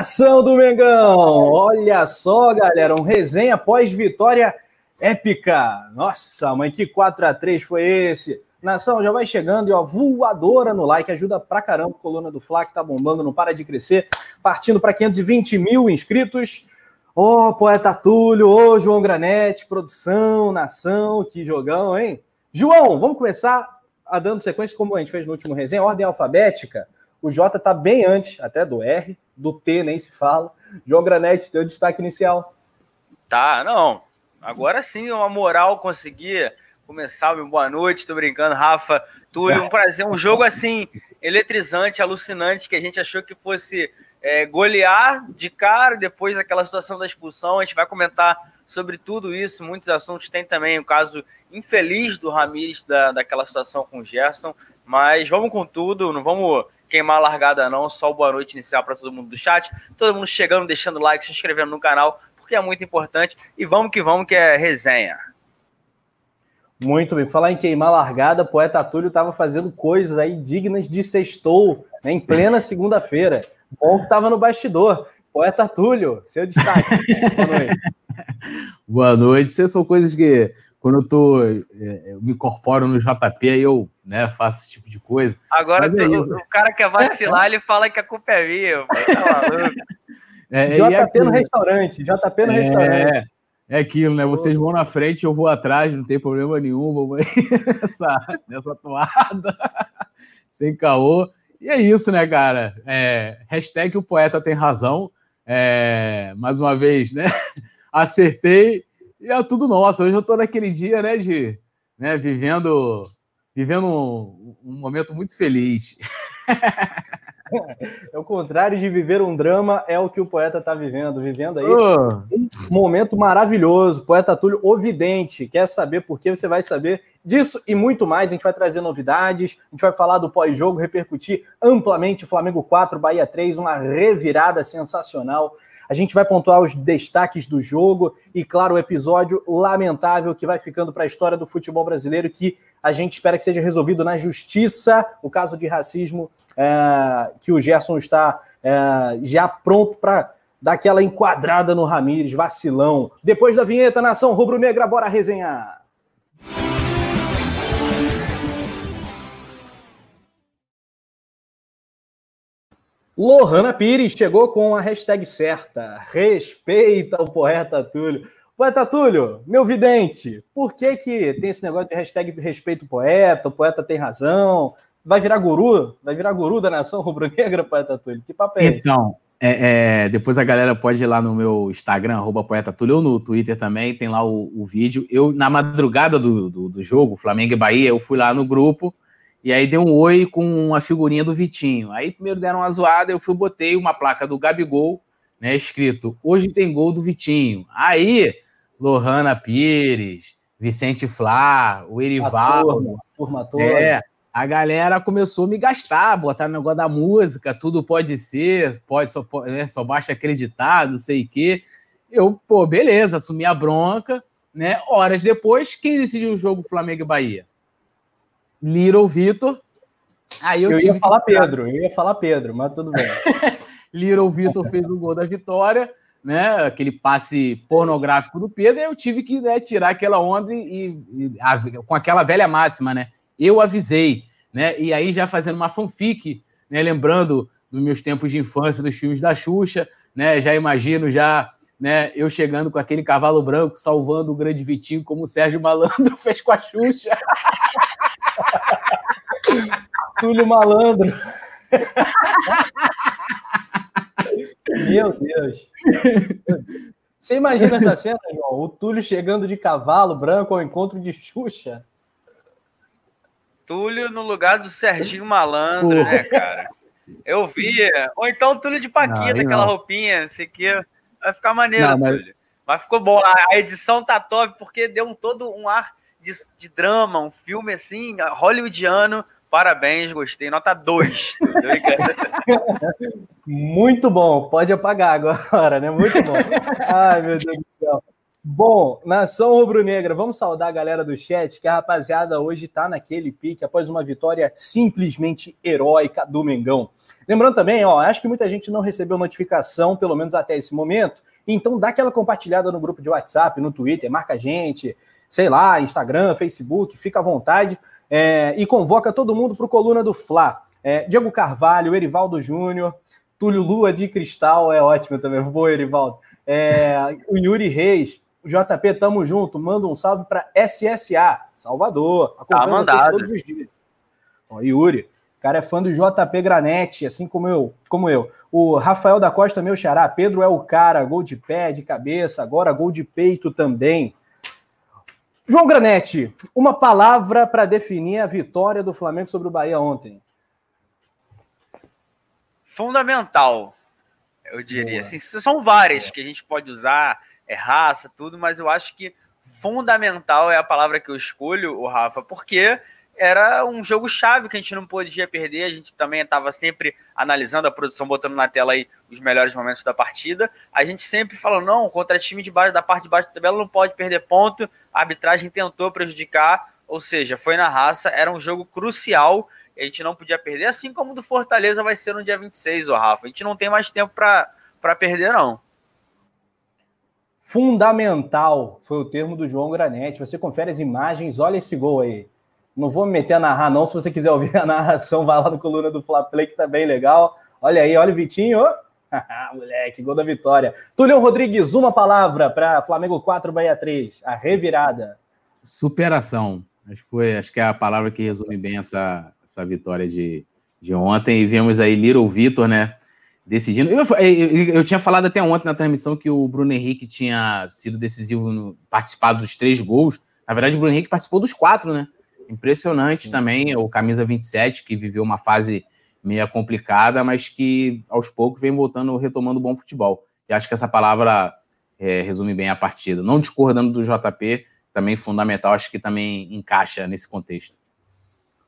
Nação do Mengão! Olha só, galera, um resenha pós-vitória épica. Nossa, mãe, que 4 a 3 foi esse? Nação, já vai chegando e ó, voadora no like, ajuda pra caramba. Coluna do Fla que tá bombando, não para de crescer. Partindo para 520 mil inscritos. Ô, oh, poeta Túlio, ô, oh, João Granete, produção, nação, que jogão, hein? João, vamos começar a dando sequência como a gente fez no último resenha, ordem alfabética. O J tá bem antes, até do R, do T nem se fala. João Granete, teu destaque inicial. Tá, não. Agora sim, uma moral conseguir começar. Meu boa noite, tô brincando, Rafa. Túlio, um prazer. Um jogo assim, eletrizante, alucinante, que a gente achou que fosse é, golear de cara, depois aquela situação da expulsão. A gente vai comentar sobre tudo isso, muitos assuntos. Tem também o caso infeliz do Ramires, da, daquela situação com o Gerson. Mas vamos com tudo, não vamos queimar a largada, não. Só boa noite inicial para todo mundo do chat. Todo mundo chegando, deixando like, se inscrevendo no canal, porque é muito importante. E vamos que vamos, que é resenha. Muito bem. Falar em queimar largada, poeta Túlio estava fazendo coisas aí dignas de sextou, né, em plena segunda-feira. Bom que estava no bastidor. Poeta Túlio, seu destaque. Boa noite. Boa noite. Essas são coisas que quando eu tô, é, eu me incorporo no JP, aí eu né, faço esse tipo de coisa. Agora é o, o, cara quer vacilar, ele fala que a culpa é minha, tá maluco. É, JP é no restaurante, JP no é, restaurante. É aquilo, né? Vocês vão na frente, eu vou atrás, não tem problema nenhum, vamos nessa, nessa toada, sem caô. E é isso, né, cara? É, hashtag o poeta tem razão. É, mais uma vez, né? Acertei e é tudo nosso. Hoje eu estou naquele dia, né, de né, vivendo, vivendo um, um momento muito feliz. É o contrário de viver um drama, é o que o poeta está vivendo, vivendo aí oh. um momento maravilhoso. Poeta Túlio, ovidente, quer saber por que você vai saber disso e muito mais. A gente vai trazer novidades, a gente vai falar do pós-jogo, repercutir amplamente Flamengo 4, Bahia 3, uma revirada sensacional. A gente vai pontuar os destaques do jogo e, claro, o episódio lamentável que vai ficando para a história do futebol brasileiro, que a gente espera que seja resolvido na justiça, o caso de racismo é, que o Gerson está é, já pronto para dar aquela enquadrada no Ramires, vacilão. Depois da vinheta, nação rubro-negra, bora resenhar. Lohana Pires chegou com a hashtag certa. Respeita o poeta Túlio. Poeta Túlio, meu vidente, por que, que tem esse negócio de hashtag respeita o poeta, o poeta tem razão? Vai virar guru? Vai virar guru da nação rubro-negra, poeta Túlio? Que papo é esse? Então, é, é, depois a galera pode ir lá no meu Instagram, arroba poeta Túlio, ou no Twitter também, tem lá o, o vídeo. Eu, na madrugada do, do, do jogo, Flamengo e Bahia, eu fui lá no grupo e aí deu um oi com uma figurinha do Vitinho. Aí primeiro deram uma zoada, eu fui botei uma placa do Gabigol, né, escrito: "Hoje tem gol do Vitinho". Aí Lohana Pires, Vicente Flá, o Erivaldo, a turma, a turma toda. É, a galera começou a me gastar, botar no negócio da música, tudo pode ser, pode só, é, só basta acreditar, não sei o quê. Eu, pô, beleza, assumi a bronca, né? Horas depois, quem decidiu o jogo Flamengo e Bahia? Little Vitor. Aí eu, eu ia falar que... Pedro, eu ia falar Pedro, mas tudo bem. Little Vitor fez o gol da vitória, né? Aquele passe pornográfico do Pedro, e eu tive que né, tirar aquela onda e, e a, com aquela velha máxima, né? Eu avisei, né? E aí já fazendo uma fanfic, né? Lembrando dos meus tempos de infância, dos filmes da Xuxa, né? Já imagino já né? Eu chegando com aquele cavalo branco, salvando o grande Vitinho, como o Sérgio Malandro fez com a Xuxa. Túlio Malandro. Meu Deus. Você imagina essa cena, João? O Túlio chegando de cavalo branco ao encontro de Xuxa? Túlio no lugar do Serginho Malandro, né, cara? Eu vi. Ou então Túlio de Paquita, aquela roupinha, sei que vai ficar maneiro, não, mas... Túlio. Mas ficou bom. A edição tá top porque deu um, todo um ar de, de drama, um filme assim, hollywoodiano. Parabéns, gostei. Nota 2. Muito bom. Pode apagar agora, né? Muito bom. Ai, meu Deus do céu. Bom, nação rubro-negra, vamos saudar a galera do chat, que a rapaziada hoje tá naquele pique após uma vitória simplesmente heróica do Mengão. Lembrando também, ó, acho que muita gente não recebeu notificação, pelo menos até esse momento, então dá aquela compartilhada no grupo de WhatsApp, no Twitter, marca a gente, sei lá, Instagram, Facebook, fica à vontade é, e convoca todo mundo para o Coluna do Fla. É, Diego Carvalho, Erivaldo Júnior, Túlio Lua de Cristal, é ótimo também, boa, Erivaldo. É, o Yuri Reis, JP, tamo junto, manda um salve para SSA, Salvador, acompanha tá vocês todos os dias. Ó, Yuri, cara é fã do JP Granete, assim como eu, como eu. O Rafael da Costa, meu xará, Pedro é o cara, gol de pé, de cabeça, agora gol de peito também. João Granete, uma palavra para definir a vitória do Flamengo sobre o Bahia ontem. Fundamental, eu diria. Assim, são várias que a gente pode usar, é raça, tudo, mas eu acho que fundamental é a palavra que eu escolho, o Rafa, porque era um jogo chave que a gente não podia perder. A gente também estava sempre analisando a produção, botando na tela aí os melhores momentos da partida. A gente sempre falou: não, contra time de baixo, da parte de baixo da tabela não pode perder ponto. A arbitragem tentou prejudicar, ou seja, foi na raça. Era um jogo crucial. A gente não podia perder, assim como do Fortaleza vai ser no dia 26, o Rafa. A gente não tem mais tempo para perder, não. Fundamental foi o termo do João Granete. Você confere as imagens, olha esse gol aí. Não vou me meter a narrar, não. Se você quiser ouvir a narração, vai lá no coluna do Fla Play, que tá bem legal. Olha aí, olha o Vitinho. Moleque, gol da vitória. Túlio Rodrigues, uma palavra para Flamengo 4, Bahia 3. A revirada. Superação. Acho que, foi, acho que é a palavra que resume bem essa, essa vitória de, de ontem. E vemos aí Little Vitor, né? Decidindo. Eu, eu, eu, tinha falado até ontem na transmissão que o Bruno Henrique tinha sido decisivo no participado dos três gols. Na verdade, o Bruno Henrique participou dos quatro, né? Impressionante Sim. também o camisa 27, que viveu uma fase meia complicada, mas que aos poucos vem voltando, retomando bom futebol. E acho que essa palavra é, resume bem a partida. Não discordando do JP, também fundamental, acho que também encaixa nesse contexto.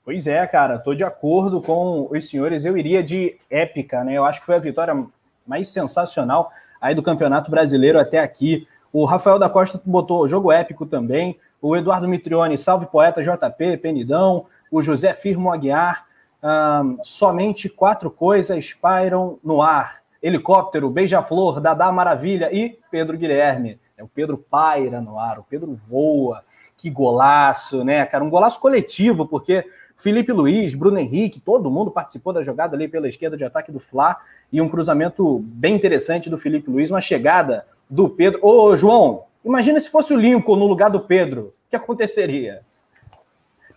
Pois é, cara, tô de acordo com os senhores. Eu iria de épica, né? Eu acho que foi a vitória mais sensacional aí do Campeonato Brasileiro até aqui. O Rafael da Costa botou jogo épico também o Eduardo Mitrione, salve poeta JP, Penidão, o José Firmo Aguiar, um, somente quatro coisas pairam no ar. Helicóptero, Beija-Flor, Dadá Maravilha e Pedro Guilherme. É, o Pedro paira no ar, o Pedro voa. Que golaço, né, cara? Um golaço coletivo, porque Felipe Luiz, Bruno Henrique, todo mundo participou da jogada ali pela esquerda de ataque do Fla e um cruzamento bem interessante do Felipe Luiz, uma chegada do Pedro. Ô, João, Imagina se fosse o Lincoln no lugar do Pedro. O que aconteceria?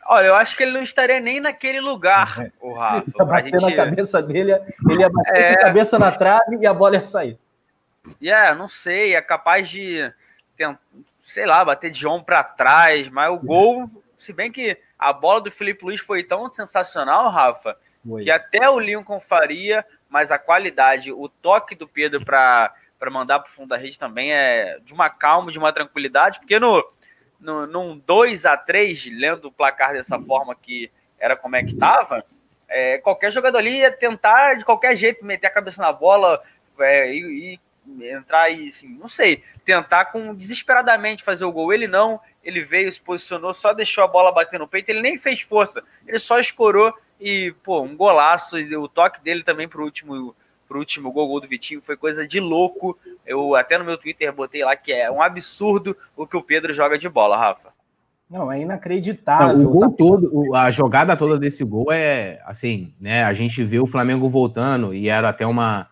Olha, eu acho que ele não estaria nem naquele lugar, é. o Rafa. Ele ia bater gente... na cabeça dele, ele ia bater é... a cabeça na trave e a bola ia sair. É, yeah, não sei, é capaz de, sei lá, bater de ombro para trás, mas o gol, se bem que a bola do Felipe Luiz foi tão sensacional, Rafa, que até o Lincoln faria, mas a qualidade, o toque do Pedro para para mandar para o fundo da rede também é de uma calma, de uma tranquilidade, porque no, no, num 2 a 3 lendo o placar dessa forma que era como é que estava, é, qualquer jogador ali ia tentar de qualquer jeito meter a cabeça na bola é, e, e, entrar e assim, não sei, tentar com desesperadamente fazer o gol. Ele não, ele veio, se posicionou, só deixou a bola bater no peito, ele nem fez força, ele só escorou e, pô, um golaço, e o toque dele também para o último pro último gol, gol do Vitinho, foi coisa de louco. Eu até no meu Twitter botei lá que é um absurdo o que o Pedro joga de bola, Rafa. Não, é inacreditável. Não, o gol todo, a jogada toda desse gol é assim, né? A gente vê o Flamengo voltando e era até uma,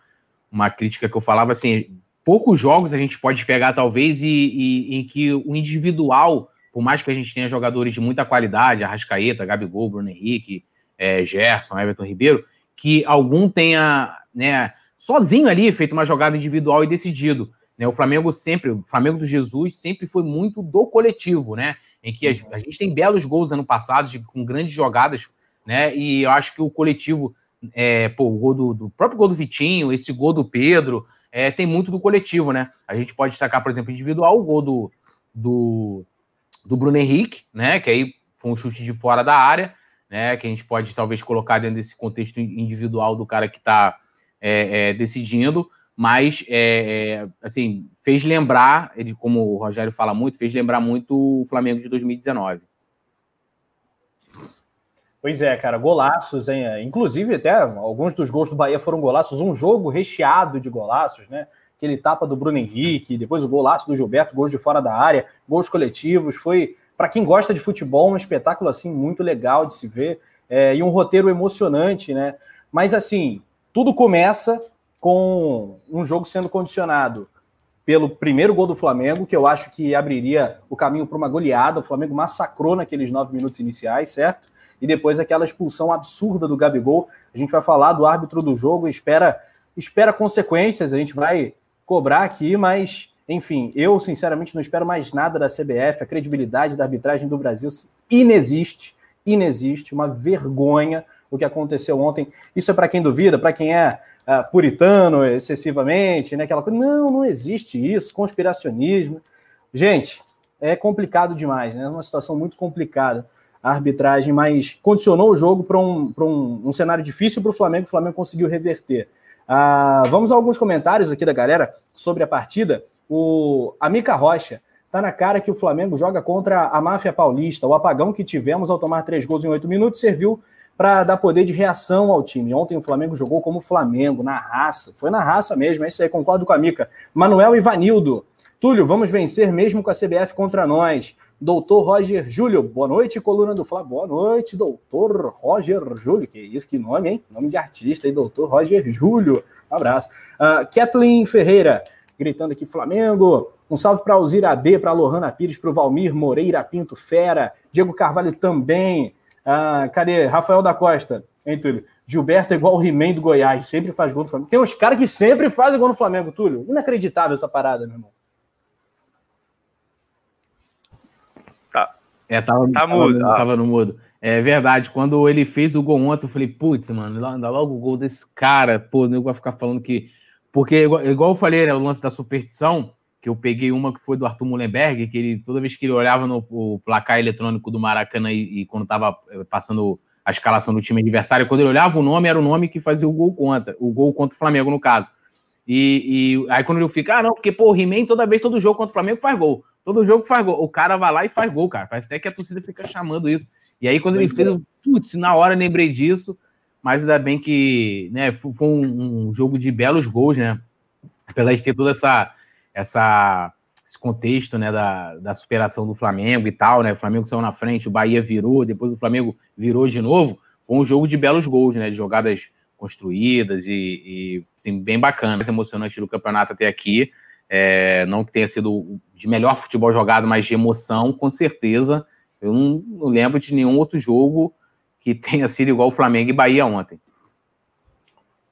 uma crítica que eu falava assim: poucos jogos a gente pode pegar, talvez, e, e em que o individual, por mais que a gente tenha jogadores de muita qualidade, Arrascaeta, Gabigol, Bruno Henrique, é, Gerson, Everton Ribeiro, que algum tenha né, sozinho ali, feito uma jogada individual e decidido. Né? O Flamengo sempre, o Flamengo do Jesus sempre foi muito do coletivo, né? Em que a, a gente tem belos gols ano passado, com grandes jogadas, né? E eu acho que o coletivo, é, pô, o gol do, do, próprio gol do Vitinho, esse gol do Pedro, é, tem muito do coletivo, né? A gente pode destacar, por exemplo, individual, o gol do, do, do Bruno Henrique, né? Que aí foi um chute de fora da área, né? Que a gente pode talvez colocar dentro desse contexto individual do cara que está é, é, decidindo, mas é, assim fez lembrar, ele, como o Rogério fala muito, fez lembrar muito o Flamengo de 2019. Pois é, cara, golaços, hein? Inclusive, até alguns dos gols do Bahia foram golaços, um jogo recheado de golaços, né? Aquele tapa do Bruno Henrique, depois o golaço do Gilberto, gols de fora da área, gols coletivos. Foi, para quem gosta de futebol, um espetáculo assim muito legal de se ver é, e um roteiro emocionante, né? Mas assim, tudo começa com um jogo sendo condicionado pelo primeiro gol do Flamengo, que eu acho que abriria o caminho para uma goleada. O Flamengo massacrou naqueles nove minutos iniciais, certo? E depois aquela expulsão absurda do Gabigol. A gente vai falar do árbitro do jogo, espera, espera consequências, a gente vai cobrar aqui, mas enfim, eu sinceramente não espero mais nada da CBF, a credibilidade da arbitragem do Brasil inexiste, inexiste, uma vergonha o que aconteceu ontem. Isso é para quem duvida, para quem é uh, puritano excessivamente, né? Aquela coisa. Não, não existe isso, conspiracionismo. Gente, é complicado demais, né? É uma situação muito complicada a arbitragem, mas condicionou o jogo para um, um, um cenário difícil para o Flamengo, o Flamengo conseguiu reverter. Ah, vamos a alguns comentários aqui da galera sobre a partida. O Amica Rocha tá na cara que o Flamengo joga contra a máfia paulista. O apagão que tivemos ao tomar três gols em oito minutos serviu para dar poder de reação ao time. Ontem o Flamengo jogou como Flamengo, na raça. Foi na raça mesmo, é isso aí, concordo com a Mica. Manuel Ivanildo. Túlio, vamos vencer mesmo com a CBF contra nós. Doutor Roger Júlio, boa noite, coluna do Flá. Boa noite, doutor Roger Júlio. Que isso, que nome, hein? Nome de artista, hein? Doutor Roger Júlio. Um abraço. Uh, Kathleen Ferreira, gritando aqui Flamengo. Um salve para Alzira B, para Lohana Pires, para o Valmir Moreira Pinto Fera. Diego Carvalho também. Uh, cadê? Rafael da Costa. Hein, Túlio? Gilberto é igual o He-Man do Goiás, sempre faz gol no Flamengo. Tem uns caras que sempre fazem gol no Flamengo, Túlio. Inacreditável essa parada, meu irmão. É, tava, tá tava, mudo, tava, tava no mudo. É verdade, quando ele fez o gol ontem, eu falei, putz, mano, dá logo o gol desse cara, pô, o nego vai ficar falando que. Porque, igual, igual eu falei, né, o lance da superstição, que eu peguei uma que foi do Arthur Mullenberg, que ele, toda vez que ele olhava no placar eletrônico do Maracanã e, e quando tava eh, passando a escalação do time adversário, quando ele olhava o nome, era o nome que fazia o gol contra, o gol contra o Flamengo, no caso. E, e aí quando ele fica, ah, não, porque, pô, o He-Man toda vez, todo jogo contra o Flamengo faz gol. Todo jogo faz gol. O cara vai lá e faz gol, cara. Parece até que a torcida fica chamando isso. E aí, quando ele fez, putz, na hora lembrei disso. Mas ainda bem que né, foi um, um, jogo de belos gols, né? Apesar de ter toda essa, essa esse contexto né, da, da superação do Flamengo e tal, né? O Flamengo saiu na frente, o Bahia virou, depois o Flamengo virou de novo. Foi um jogo de belos gols, né? De jogadas construídas e, e assim, bem bacana. Mais emocionante do campeonato até aqui. É, não que tenha sido de melhor futebol jogado, mas de emoção, com certeza. Eu não, não, lembro de nenhum outro jogo que tenha sido igual o Flamengo e Bahia ontem.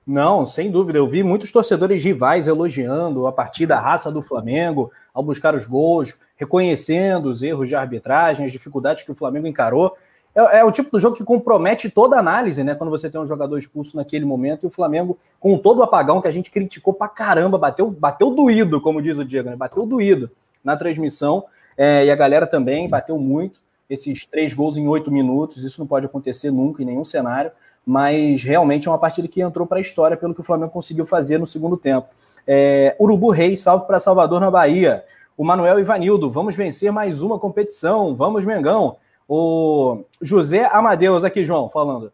Não, sem dúvida. Eu vi muitos torcedores rivais elogiando a partida, a raça do Flamengo, ao buscar os gols, reconhecendo os erros de arbitragem, as dificuldades que o Flamengo encarou é, é, o tipo do jogo que compromete toda a análise, né? Quando você tem um jogador expulso naquele momento e o Flamengo, com todo o apagão que a gente criticou pra caramba, bateu, bateu doído, como diz o Diego, né? Bateu doído na transmissão. É, e a galera também bateu muito. Esses três gols em oito minutos, isso não pode acontecer nunca em nenhum cenário. Mas realmente é uma partida que entrou para a história pelo que o Flamengo conseguiu fazer no segundo tempo. É, Urubu Reis, salve para Salvador na Bahia. O Manuel Ivanildo, vamos vencer mais uma competição. Vamos, Mengão. O José Amadeus aqui, João, falando.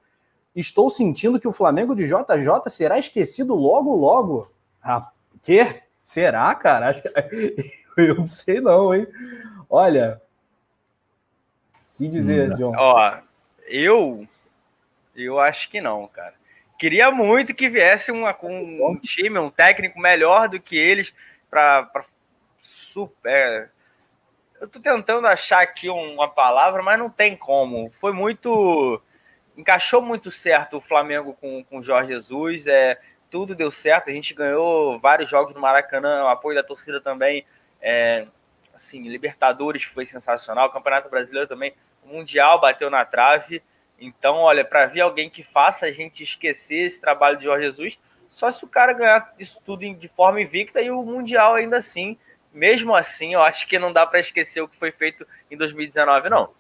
Estou sentindo que o Flamengo de JJ será esquecido logo, logo. Ah, que? Será, cara? Acho que... Eu não sei não, hein? Olha, que dizer, João? Ó, eu, eu acho que não, cara. Queria muito que viesse uma, um, um time, um técnico melhor do que eles para super, é, eu tô tentando achar aqui uma palavra, mas não tem como. Foi muito. Encaixou muito certo o Flamengo com o Jorge Jesus. É, tudo deu certo. A gente ganhou vários jogos no Maracanã, o apoio da torcida também. É, assim, Libertadores foi sensacional, Campeonato Brasileiro também. O Mundial bateu na trave. Então, olha, para ver alguém que faça a gente esquecer esse trabalho de Jorge Jesus, só se o cara ganhar isso tudo de forma invicta e o Mundial ainda assim mesmo assim, eu acho que não dá para esquecer o que foi feito em 2019, não.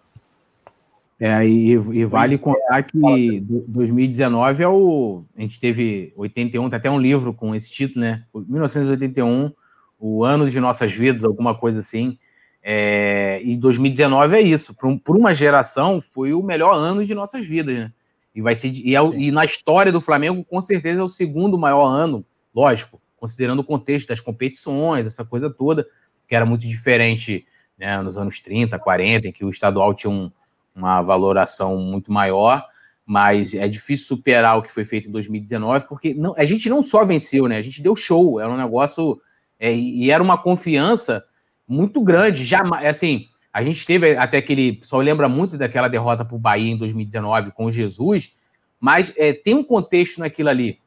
É, e, e vale pois contar é. que 2019 é o. A gente teve 81, tem até um livro com esse título, né? 1981, o ano de nossas vidas, alguma coisa assim. É, e 2019 é isso. Por, por, uma geração, foi o melhor ano de nossas vidas, né? E vai ser. E, é, e na história do Flamengo, com certeza, é o segundo maior ano, lógico, considerando o contexto das competições, essa coisa toda, que era muito diferente né, nos anos 30, 40, em que o estadual tinha um uma valoração muito maior, mas é difícil superar o que foi feito em 2019, porque não, a gente não só venceu, né? A gente deu show, era um negócio é, e era uma confiança muito grande. Já, assim, a gente teve até aquele, só lembra muito daquela derrota para o Bahia em 2019 com o Jesus, mas é, tem um contexto naquilo ali.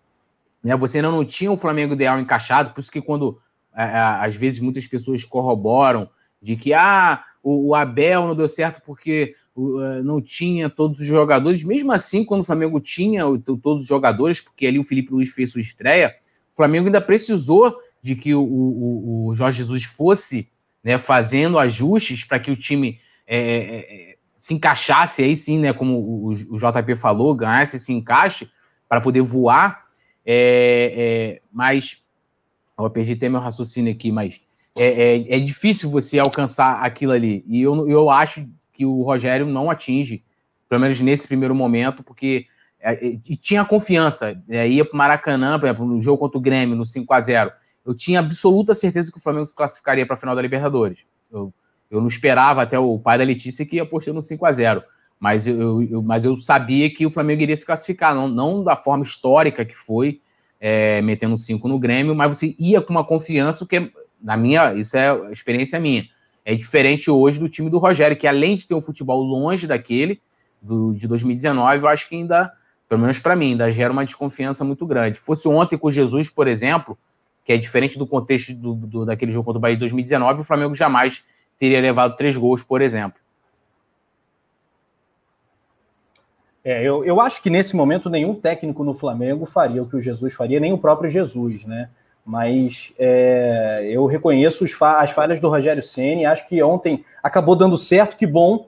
Né? Você ainda não tinha o Flamengo ideal encaixado, por isso que quando é, é às vezes muitas pessoas corroboram de que ah, o, Abel não deu certo porque eh, não tinha todos os jogadores, mesmo assim, quando o Flamengo tinha todos os jogadores, porque ali o Felipe Luiz fez sua estreia, o Flamengo ainda precisou de que o, o, o Jorge Jesus fosse né, fazendo ajustes para que o time é, é, se encaixasse aí sim, né, como o, o JP falou, ganhasse esse encaixe para poder voar. É, é, mas eu perdi até meu raciocínio aqui, mas é, é, é, difícil você alcançar aquilo ali. E eu, eu acho que o Rogério não atinge, pelo menos nesse primeiro momento, porque é, é e tinha confiança. É, ia para o Maracanã, por exemplo, no jogo contra o Grêmio, no 5 a 0 eu tinha absoluta certeza que o Flamengo se classificaria para a final da Libertadores. Eu, eu não esperava até o pai da Letícia que ia apostar no 5 a 0 mas eu, eu, mas eu sabia que o Flamengo iria se classificar, não, não da forma histórica que foi, é, metendo 5 no Grêmio, mas você ia com uma confiança, que na minha, isso é experiência minha é diferente hoje do time do Rogério, que além de ter um futebol longe daquele do, de 2019, eu acho que ainda, pelo menos para mim, ainda gera uma desconfiança muito grande. Fosse ontem com Jesus, por exemplo, que é diferente do contexto do, do, daquele jogo contra o Bahia de 2019, o Flamengo jamais teria levado três gols, por exemplo. É, eu, eu acho que nesse momento nenhum técnico no Flamengo faria o que o Jesus faria, nem o próprio Jesus, né? mas é, eu reconheço fa as falhas do Rogério Ceni. Acho que ontem acabou dando certo, que bom.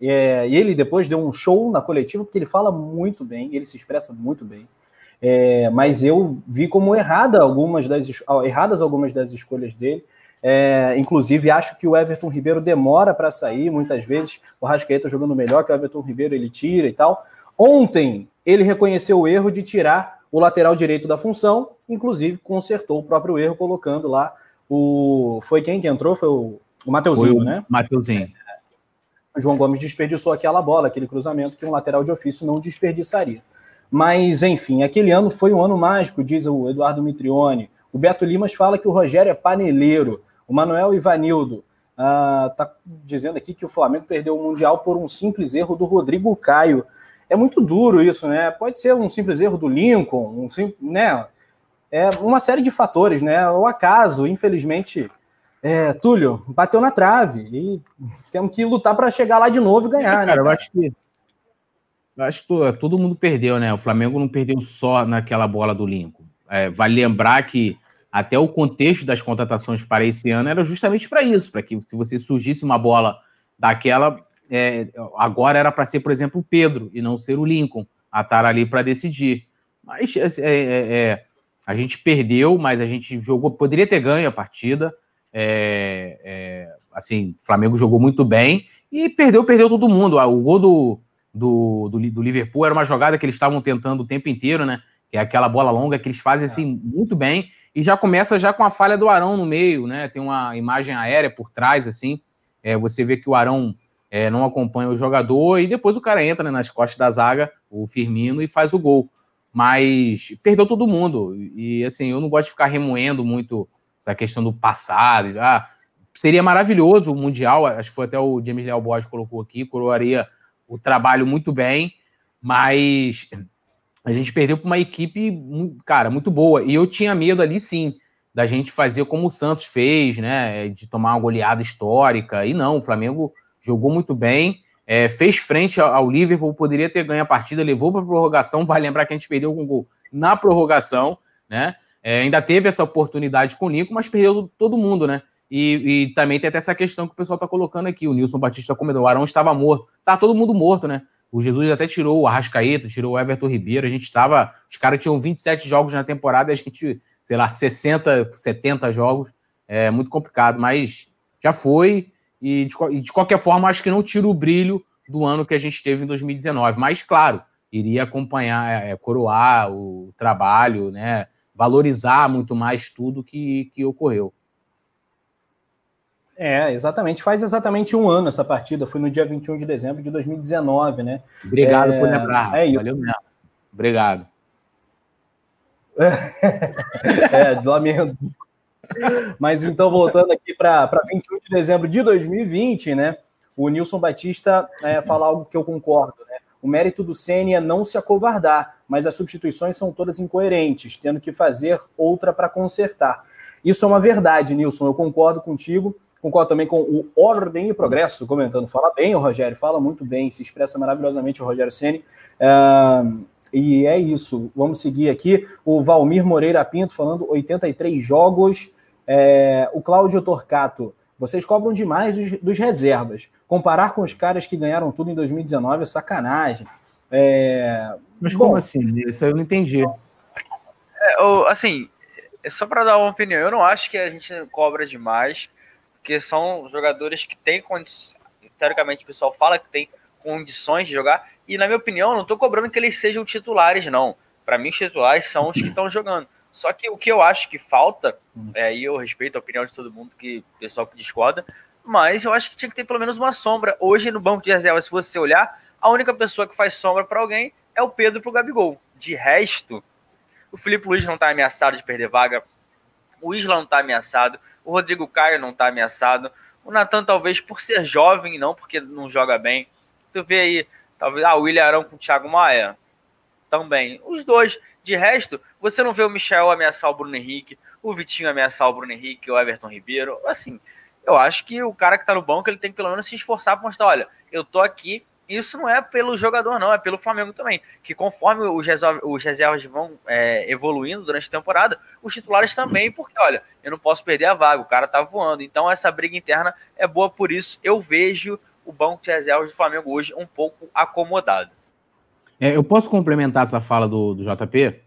É, ele depois deu um show na coletiva, porque ele fala muito bem, ele se expressa muito bem. É, mas eu vi como errada algumas das, erradas algumas das escolhas dele. É, inclusive, acho que o Everton Ribeiro demora para sair, muitas vezes o Rascaeta jogando melhor que o Everton Ribeiro, ele tira e tal. Ontem, ele reconheceu o erro de tirar o lateral direito da função, inclusive consertou o próprio erro, colocando lá o. Foi quem que entrou? Foi o, o Mateuzinho, o né? Mateuzinho. O João Gomes desperdiçou aquela bola, aquele cruzamento que um lateral de ofício não desperdiçaria. Mas, enfim, aquele ano foi um ano mágico, diz o Eduardo Mitrione. O Beto Limas fala que o Rogério é paneleiro. O Manuel Ivanildo está uh, dizendo aqui que o Flamengo perdeu o Mundial por um simples erro do Rodrigo Caio é muito duro isso, né? Pode ser um simples erro do Lincoln, um simples, né? É uma série de fatores, né? O acaso, infelizmente, é, Túlio, bateu na trave e temos que lutar para chegar lá de novo e ganhar, é, cara, né? Cara, eu acho que eu acho que todo mundo perdeu, né? O Flamengo não perdeu só naquela bola do Lincoln. É, vale lembrar que até o contexto das contratações para esse ano era justamente para isso, para que se você surgisse uma bola daquela, é, agora era para ser, por exemplo, o Pedro e não ser o Lincoln a estar ali para decidir. Mas é, é, é, a gente perdeu, mas a gente jogou, poderia ter ganho a partida. É, é, assim, o Flamengo jogou muito bem e perdeu, perdeu todo mundo. O gol do, do, do, do Liverpool era uma jogada que eles estavam tentando o tempo inteiro, né? Que é aquela bola longa que eles fazem assim muito bem e já começa já com a falha do Arão no meio, né? Tem uma imagem aérea por trás assim. É, você vê que o Arão é, não acompanha o jogador e depois o cara entra né, nas costas da zaga, o Firmino, e faz o gol. Mas perdeu todo mundo. E assim, eu não gosto de ficar remoendo muito essa questão do passado. Ah, seria maravilhoso o Mundial, acho que foi até o James Leal Borges colocou aqui, coroaria o trabalho muito bem, mas a gente perdeu para uma equipe, cara, muito boa. E eu tinha medo ali, sim, da gente fazer como o Santos fez, né? De tomar uma goleada histórica. E não, o Flamengo jogou muito bem, é, fez frente ao Liverpool, poderia ter ganho a partida, levou para a prorrogação. Vai lembrar que a gente perdeu com gol na prorrogação, né? É, ainda teve essa oportunidade com o Nico, mas perdeu todo mundo, né? E, e, também tem até essa questão que o pessoal está colocando aqui. O Nilson Batista comentou, o Arão estava morto. Tá todo mundo morto, né? O Jesus até tirou o Arrascaeta, tirou o Everton Ribeiro. A gente estava. Os caras tinham 27 jogos na temporada e a gente, sei lá, 60, 70 jogos. É muito complicado, mas já foi. E de, de qualquer forma, acho que não tira o brilho do ano que a gente teve em 2019. Mas, claro, iria acompanhar, é, coroar o trabalho, né? Valorizar muito mais tudo que, que ocorreu. É, exatamente. Faz exatamente um ano essa partida. Foi no dia 21 de dezembro de 2019, né? Obrigado é... por lembrar. É, Valeu mesmo. Obrigado. é, lamento. Mas então, voltando aqui para 21 de dezembro de 2020, né? O Nilson Batista é, fala algo que eu concordo, né? O mérito do Ceni é não se acovardar, mas as substituições são todas incoerentes, tendo que fazer outra para consertar. Isso é uma verdade, Nilson. Eu concordo contigo. Concordo também com o Ordem e Progresso comentando. Fala bem o Rogério, fala muito bem, se expressa maravilhosamente o Rogério Ceni. Uh, e é isso. Vamos seguir aqui. O Valmir Moreira Pinto falando 83 jogos. É, o Cláudio Torcato. Vocês cobram demais dos, dos, reservas. Comparar com os caras que ganharam tudo em 2019 é sacanagem. É... Mas como Bom, assim? Isso eu não entendi. É, assim, é só para dar uma opinião, eu não acho que a gente cobra demais porque são jogadores que têm condições. Teoricamente, o pessoal fala que tem condições de jogar, e na minha opinião, não estou cobrando que eles sejam titulares, não. Para mim, os titulares são os que estão jogando. Só que o que eu acho que falta, é, e eu respeito a opinião de todo mundo, que pessoal que discorda, mas eu acho que tinha que ter pelo menos uma sombra. Hoje, no banco de reserva, se você olhar, a única pessoa que faz sombra para alguém é o Pedro pro Gabigol. De resto, o Felipe Luiz não está ameaçado de perder vaga, o Isla não está ameaçado, o Rodrigo Caio não está ameaçado. O Natan, talvez por ser jovem, não porque não joga bem. Tu vê aí, talvez, ah, o William Arão com o Thiago Maia. Também. Os dois. De resto, você não vê o Michel ameaçar o Bruno Henrique, o Vitinho ameaçar o Bruno Henrique, o Everton Ribeiro. Assim, eu acho que o cara que está no banco, ele tem que pelo menos se esforçar para mostrar, olha, eu tô aqui isso não é pelo jogador, não, é pelo Flamengo também. Que conforme os, reservas, os reservas vão é, evoluindo durante a temporada, os titulares também, porque, olha, eu não posso perder a vaga, o cara tá voando. Então, essa briga interna é boa por isso. Eu vejo o banco de reservas do Flamengo hoje um pouco acomodado. É, eu posso complementar essa fala do, do JP?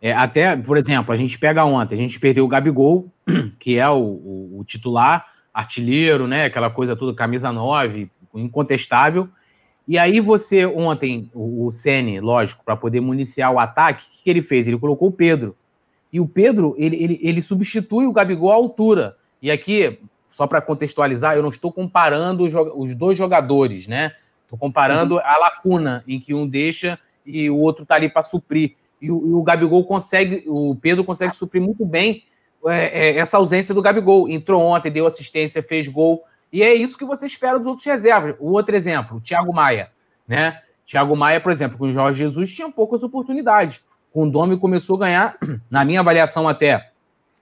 É, até, por exemplo, a gente pega ontem, a gente perdeu o Gabigol, que é o, o, o titular, artilheiro, né? Aquela coisa toda, camisa 9, incontestável. E aí você, ontem, o, Sene, lógico, para poder municiar o ataque, o que, que ele fez? Ele colocou o Pedro. E o Pedro, ele, ele, ele substitui o Gabigol à altura. E aqui, só para contextualizar, eu não estou comparando os, os dois jogadores, né? Estou comparando uhum. a lacuna em que um deixa e o outro está ali para suprir. E o, e o, Gabigol consegue, o Pedro consegue suprir muito bem é, é, essa ausência do Gabigol. Entrou ontem, deu assistência, fez gol. E é isso que você espera dos outros reservas. O outro exemplo, o Thiago Maia, né? Thiago Maia, por exemplo, com o Jorge Jesus tinha poucas oportunidades. Com o Domi começou a ganhar, na minha avaliação até,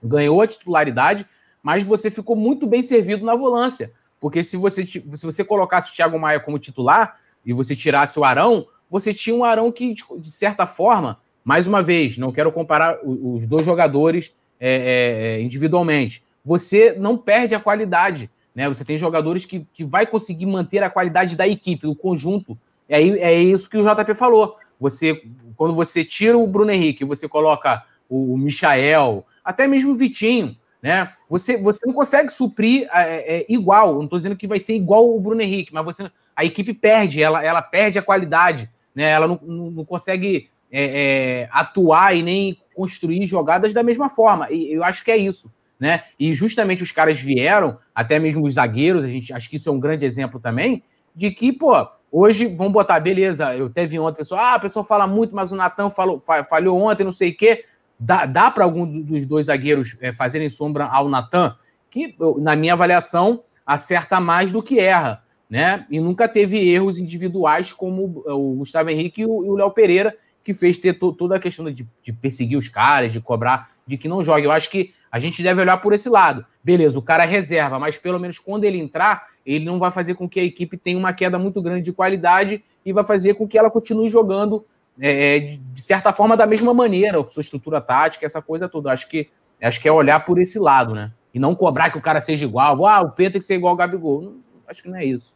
ganhou a titularidade, mas você ficou muito bem servido na volância. Porque se você, se você colocasse o Thiago Maia como titular e você tirasse o Arão, você tinha um Arão que, de certa forma, mais uma vez, não quero comparar os dois jogadores é, é, é individualmente, você não perde a qualidade. Né? Você tem jogadores que, que vai conseguir manter a qualidade da equipe, do conjunto. E aí é isso que o JP falou. Você, quando você tira o Bruno Henrique, você coloca o, o Michael, até mesmo o Vitinho, né? Você, você não consegue suprir é, é, igual. Não estou dizendo que vai ser igual o Bruno Henrique, mas você, a equipe perde, ela, ela perde a qualidade, né? Ela não, não, não consegue é, é atuar e nem construir jogadas da mesma forma. E eu acho que é isso né? E justamente os caras vieram, até mesmo os zagueiros, a gente acho que isso é um grande exemplo também, de que, pô, hoje vamos botar, beleza, eu teve ontem, pessoal, ah, a pessoa fala muito, mas o Natan falou, falhou ontem, não sei o quê. Dá, dá para algum dos dois zagueiros é, fazerem sombra ao Natan, que, na minha avaliação, acerta mais do que erra, né? E nunca teve erros individuais como o Gustavo Henrique e o Léo Pereira, que fez ter toda a questão de, de perseguir os caras, de cobrar, de que não jogue. Eu acho que a gente deve olhar por esse lado. Beleza, o cara é reserva, mas pelo menos quando ele entrar, ele não vai fazer com que a equipe tenha uma queda muito grande de qualidade e vai fazer com que ela continue jogando é, é de certa forma da mesma maneira, sua estrutura tática, essa coisa toda. Acho que acho que é olhar por esse lado, né? e não cobrar que o cara seja igual. Ah, o Pedro tem que ser igual ao Gabigol. Não, acho que não é isso.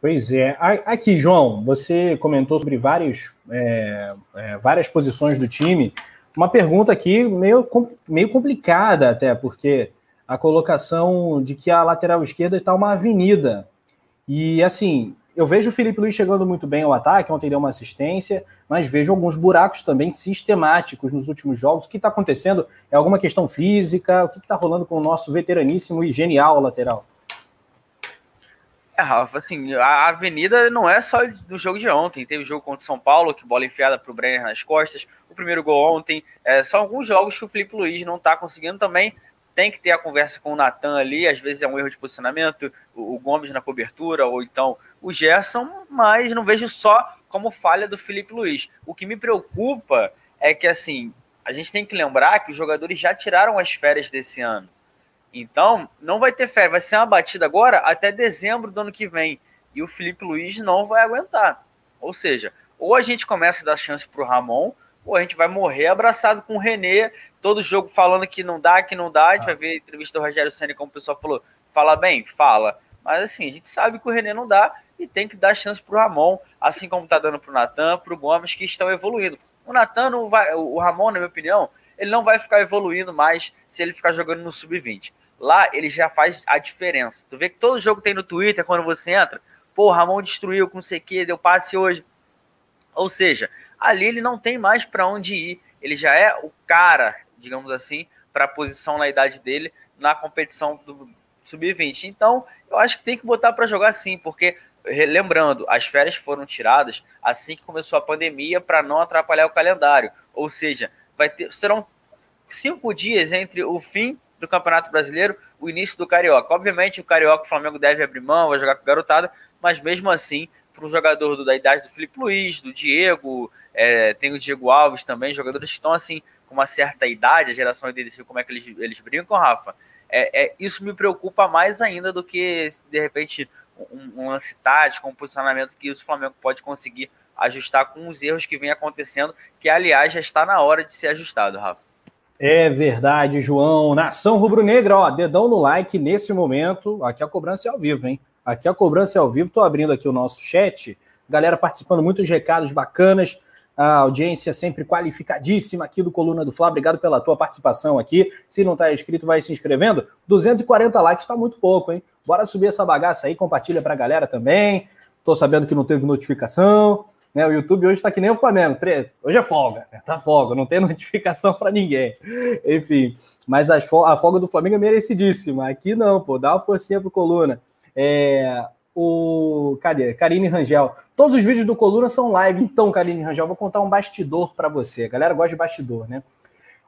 Pois é. Aqui, João, você comentou sobre vários, é, é, várias posições do time. Uma pergunta aqui meio, meio complicada até, porque a colocação de que a lateral esquerda está uma avenida. E assim, eu vejo o Felipe Luiz chegando muito bem ao ataque, ontem deu uma assistência, mas vejo alguns buracos também sistemáticos nos últimos jogos. O que está acontecendo? É alguma questão física? O que está rolando com o nosso veteraníssimo e genial lateral? É, Rafa, assim, a avenida não é só do jogo de ontem. Teve jogo contra o São Paulo, que bola enfiada para o Brenner nas costas. O primeiro gol ontem. É, são alguns jogos que o Felipe Luiz não está conseguindo também tem que ter a conversa com o Natan ali, às vezes é um erro de posicionamento, o Gomes na cobertura, ou então o Gerson, mas não vejo só como falha do Felipe Luiz. O que me preocupa é que, assim, a gente tem que lembrar que os jogadores já tiraram as férias desse ano. Então, não vai ter férias, vai ser uma batida agora até dezembro do ano que vem. E o Felipe Luiz não vai aguentar. Ou seja, ou a gente começa a dar chance para o Ramon, ou a gente vai morrer abraçado com o René todo jogo falando que não dá, que não dá. A gente ah. vai ver a entrevista do Rogério Senna, como o pessoal falou, fala bem, fala. Mas assim, a gente sabe que o René não dá e tem que dar chance pro Ramon, assim como tá dando pro Natan, pro Gomes, que estão evoluindo. O Natan não vai, o Ramon, na minha opinião, ele não vai ficar evoluindo mais se ele ficar jogando no sub-20. Lá ele já faz a diferença. Tu vê que todo jogo tem no Twitter quando você entra, pô, Ramon destruiu com sei que, deu passe hoje. Ou seja, ali ele não tem mais para onde ir. Ele já é o cara, digamos assim, para a posição na idade dele na competição do sub-20. Então, eu acho que tem que botar para jogar sim, porque lembrando, as férias foram tiradas assim que começou a pandemia para não atrapalhar o calendário. Ou seja, vai ter serão cinco dias entre o fim do Campeonato Brasileiro, o início do Carioca. Obviamente, o Carioca, o Flamengo deve abrir mão, vai jogar com garotada, mas mesmo assim, para um jogador do, da idade do Felipe Luiz, do Diego, é, tem o Diego Alves também, jogadores que estão assim com uma certa idade, a geração deles, como é que eles, eles brincam, Rafa, é, é, isso me preocupa mais ainda do que, de repente, um, um lance tático, um posicionamento que isso o Flamengo pode conseguir ajustar com os erros que vem acontecendo, que, aliás, já está na hora de ser ajustado, Rafa. É verdade, João. Nação Rubro-Negra, ó, dedão no like nesse momento. Aqui a cobrança é ao vivo, hein? Aqui a cobrança é ao vivo. Tô abrindo aqui o nosso chat. Galera participando, muitos recados bacanas a audiência sempre qualificadíssima aqui do Coluna do Fla. Obrigado pela tua participação aqui. Se não está inscrito, vai se inscrevendo. 240 likes está muito pouco, hein? Bora subir essa bagaça aí, compartilha para a galera também. Tô sabendo que não teve notificação. Né? O YouTube hoje está que nem o Flamengo. Hoje é folga, né? tá folga, não tem notificação para ninguém. Enfim, mas a folga do Flamengo é merecidíssima. Aqui não, pô, dá uma forcinha pro Coluna. É, o. Cadê? Karine Rangel. Todos os vídeos do Coluna são live. Então, Karine Rangel, vou contar um bastidor para você. A galera gosta de bastidor, né?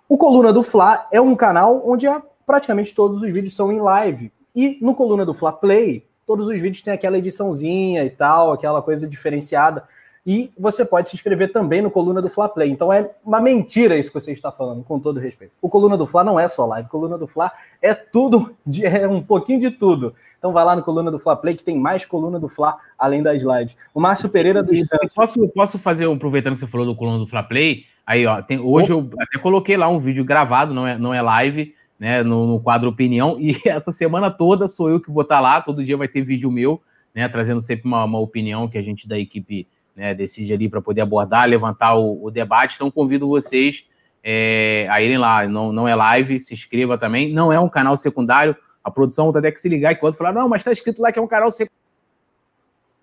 O Coluna do Fla é um canal onde praticamente todos os vídeos são em live. E no Coluna do Fla Play, todos os vídeos têm aquela ediçãozinha e tal, aquela coisa diferenciada. E você pode se inscrever também no Coluna do Fla Play. Então é uma mentira isso que você está falando, com todo respeito. O Coluna do Fla não é só live. O Coluna do Fla é tudo, de, é um pouquinho de tudo. Então vai lá no Coluna do Fla Play, que tem mais Coluna do Fla, além das lives. O Márcio Pereira do Santos. Posso, posso fazer, aproveitando que você falou do Coluna do Fla Play, aí, ó, tem, hoje eu até coloquei lá um vídeo gravado, não é, não é live, né, no, no quadro Opinião, e essa semana toda sou eu que vou estar lá, todo dia vai ter vídeo meu, né, trazendo sempre uma, uma opinião que a gente da equipe né, decide ali para poder abordar, levantar o, o, debate. Então, convido vocês é, a irem lá. Não, não é live, se inscreva também. Não é um canal secundário. A produção vai ter que se ligar e quando falar, não, mas está escrito lá que é um canal secundário.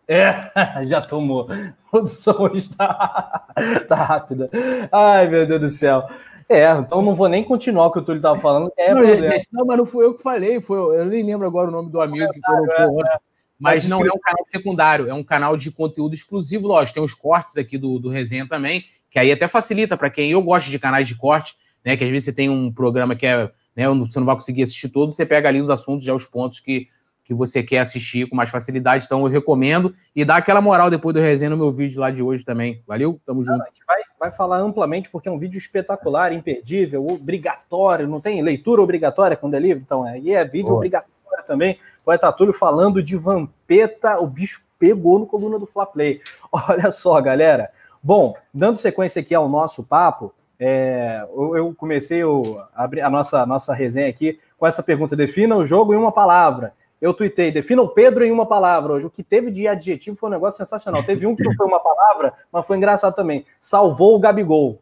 É, já tomou. A produção hoje está tá rápida. Ai, meu Deus do céu. É, então não vou nem continuar o que o Túlio estava falando. É não, gente, não, mas não fui eu que falei. Foi, eu nem lembro agora o nome do amigo que colocou. É, é. Mas não é um canal secundário, é um canal de conteúdo exclusivo, lógico. Tem os cortes aqui do, do Resenha também, que aí até facilita para quem. Eu gosto de canais de corte, né? Que às vezes você tem um programa que é. Né, você não vai conseguir assistir todo, você pega ali os assuntos, já os pontos que, que você quer assistir com mais facilidade. Então eu recomendo e dá aquela moral depois do resenha no meu vídeo lá de hoje também. Valeu? Tamo junto. a gente vai, vai falar amplamente porque é um vídeo espetacular, imperdível, obrigatório. Não tem leitura obrigatória quando é livro? Então, aí é vídeo Boa. obrigatório também. Poeta Túlio falando de Vampeta, o bicho pegou no coluna do Fla Play. Olha só, galera. Bom, dando sequência aqui ao nosso papo, é, eu, comecei a, a nossa, nossa resenha aqui com essa pergunta: defina o jogo em uma palavra. Eu tuitei, defina o Pedro em uma palavra hoje. O que teve de adjetivo foi um negócio sensacional. Teve um que não foi uma palavra, mas foi engraçado também. Salvou o Gabigol.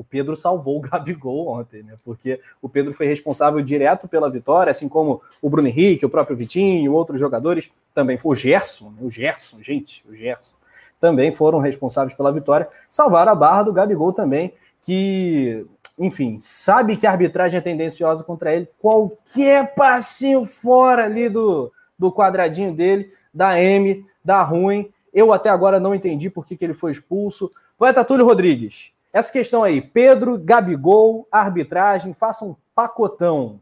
O Pedro salvou o Gabigol ontem, né? Porque o Pedro foi responsável direto pela vitória, assim como o Bruno Henrique, o próprio Vitinho, outros jogadores também. Foi o Gerson, né? o Gerson, gente, o Gerson. Também foram responsáveis pela vitória. Salvaram a barra do Gabigol também, que enfim, sabe que a arbitragem é tendenciosa contra ele. Qualquer passinho fora ali do, do quadradinho dele, da M, da ruim. Eu até agora não entendi por que, que ele foi expulso. Poeta Túlio Rodrigues, essa questão aí, Pedro, Gabigol, arbitragem, faça um pacotão.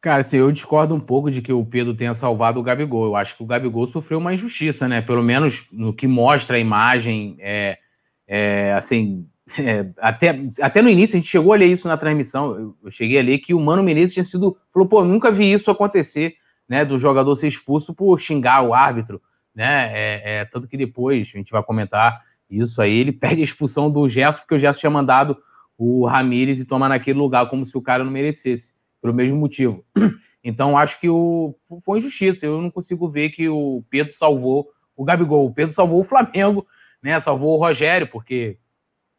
Cara, assim, eu discordo um pouco de que o Pedro tenha salvado o Gabigol. Eu acho que o Gabigol sofreu uma injustiça, né? Pelo menos no que mostra a imagem, é, é assim, é, até, até no início, a gente chegou a ler isso na transmissão. Eu, eu, cheguei a ler que o Mano Menezes tinha sido. Falou, pô, nunca vi isso acontecer, né? Do jogador ser expulso por xingar o árbitro, né? É, é, tanto que depois a gente vai comentar isso aí. Ele perde a expulsão do Gerson, porque o Gerson tinha mandado o Ramires e tomar naquele lugar, como se o cara não merecesse, pelo mesmo motivo. Então, acho que o, foi injustiça. Eu não consigo ver que o Pedro salvou o Gabigol. O Pedro salvou o Flamengo, né? Salvou o Rogério, porque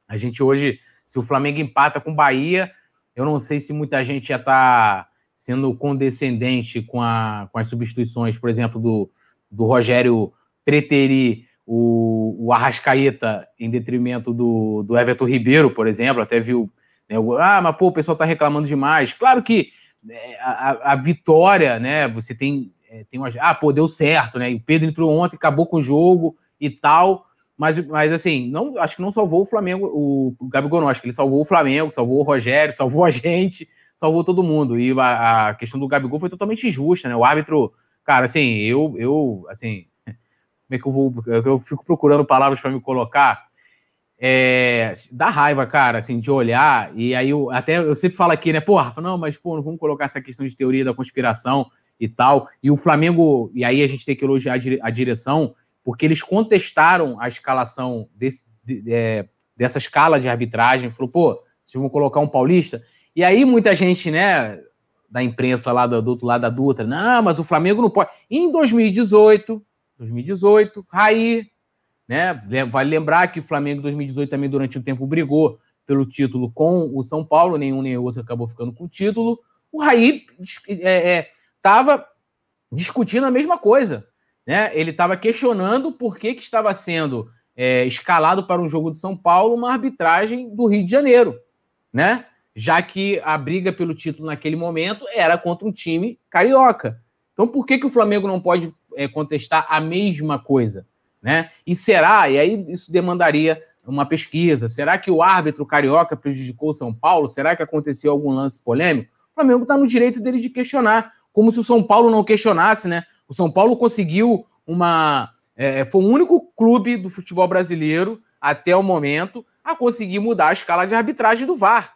a gente hoje, se o Flamengo empata com o Bahia, eu não sei se muita gente já está sendo condescendente com, a, com as substituições, por exemplo, do, do Rogério preterir o, o Arrascaeta em detrimento do, do Everton Ribeiro, por exemplo, até viu, né, ah, mas pô, o pessoal está reclamando demais. Claro que é, a, a, vitória, né, você tem, é, tem uma, ah, pô, deu certo, né, o Pedro entrou ontem, acabou com o jogo e tal, mas, mas assim, não, acho que não salvou o Flamengo, o, o Gabigol não, acho que ele salvou o Flamengo, salvou o Rogério, salvou a gente, salvou todo mundo. E a, a questão do Gabigol foi totalmente injusta, né? O árbitro, cara, assim, eu, eu assim, como é que eu vou. Eu fico procurando palavras para me colocar. É, dá raiva, cara, assim, de olhar, e aí eu até eu sempre falo aqui, né, porra, não, mas pô, vamos colocar essa questão de teoria da conspiração e tal. E o Flamengo, e aí a gente tem que elogiar a direção, porque eles contestaram a escalação desse, de, é, dessa escala de arbitragem, falou, pô, vocês vão colocar um paulista? E aí muita gente, né, da imprensa lá do, do outro lado da Dutra, não, mas o Flamengo não pode. Em 2018, 2018, Raí, né, vale lembrar que o Flamengo em 2018 também durante um tempo brigou pelo título com o São Paulo, nenhum nem outro acabou ficando com o título. O Raí estava é, é, discutindo a mesma coisa né? Ele estava questionando por que, que estava sendo é, escalado para um jogo de São Paulo uma arbitragem do Rio de Janeiro, né? Já que a briga pelo título naquele momento era contra um time carioca. Então, por que, que o Flamengo não pode contestar a mesma coisa? Né? E será, e aí isso demandaria uma pesquisa, será que o árbitro carioca prejudicou São Paulo? Será que aconteceu algum lance polêmico? O Flamengo está no direito dele de questionar, como se o São Paulo não questionasse, né? O São Paulo conseguiu uma. É, foi o único clube do futebol brasileiro, até o momento, a conseguir mudar a escala de arbitragem do VAR.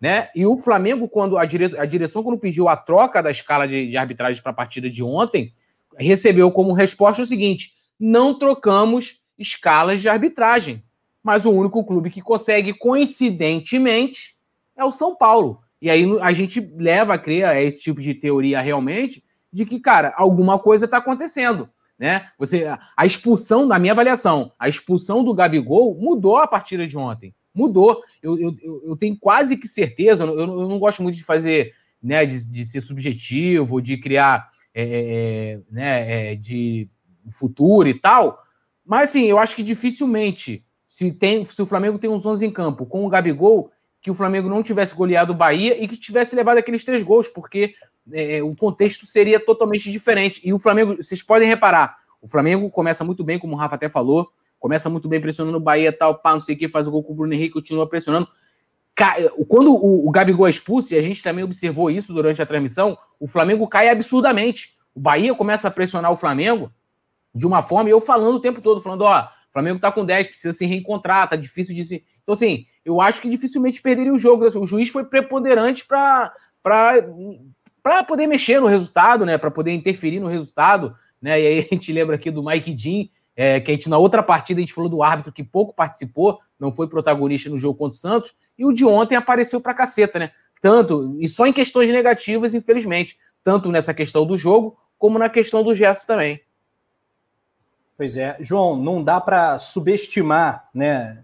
Né? E o Flamengo, quando a, dire... a direção, quando pediu a troca da escala de, de arbitragem para a partida de ontem, recebeu como resposta o seguinte: não trocamos escalas de arbitragem. Mas o único clube que consegue, coincidentemente, é o São Paulo. E aí a gente leva a crer esse tipo de teoria realmente, de que, cara, alguma coisa está acontecendo. Né? Você, a expulsão, na minha avaliação, a expulsão do Gabigol mudou a partida de ontem. Mudou. Eu, eu, eu tenho quase que certeza, eu, eu não gosto muito de fazer, né, de, de ser subjetivo, de criar é, é, é né, é, de futuro e tal. Mas assim, eu acho que dificilmente, se, tem, se o Flamengo tem uns 11 em campo com o Gabigol, que o Flamengo não tivesse goleado o Bahia e que tivesse levado aqueles três gols, porque é, o contexto seria totalmente diferente. E o Flamengo, vocês podem reparar, o Flamengo começa muito bem, como o Rafa até falou, começa muito bem pressionando o Bahia, tal, pá, não sei o que, faz o gol com o Bruno Henrique, continua pressionando. Quando o, o Gabigol é expulso, e a gente também observou isso durante a transmissão, o Flamengo cai absurdamente. O Bahia começa a pressionar o Flamengo de uma forma, e eu falando o tempo todo, falando, ó, o Flamengo tá com 10, precisa se reencontrar, tá difícil de se. Então, assim, eu acho que dificilmente perderia o jogo. O juiz foi preponderante para para poder mexer no resultado, né? Para poder interferir no resultado, né? E aí a gente lembra aqui do Mike Dean, é, que a gente na outra partida a gente falou do árbitro que pouco participou, não foi protagonista no jogo contra o Santos, e o de ontem apareceu pra caceta, né? tanto, e só em questões negativas, infelizmente, tanto nessa questão do jogo, como na questão do gesto também. Pois é, João, não dá para subestimar, né?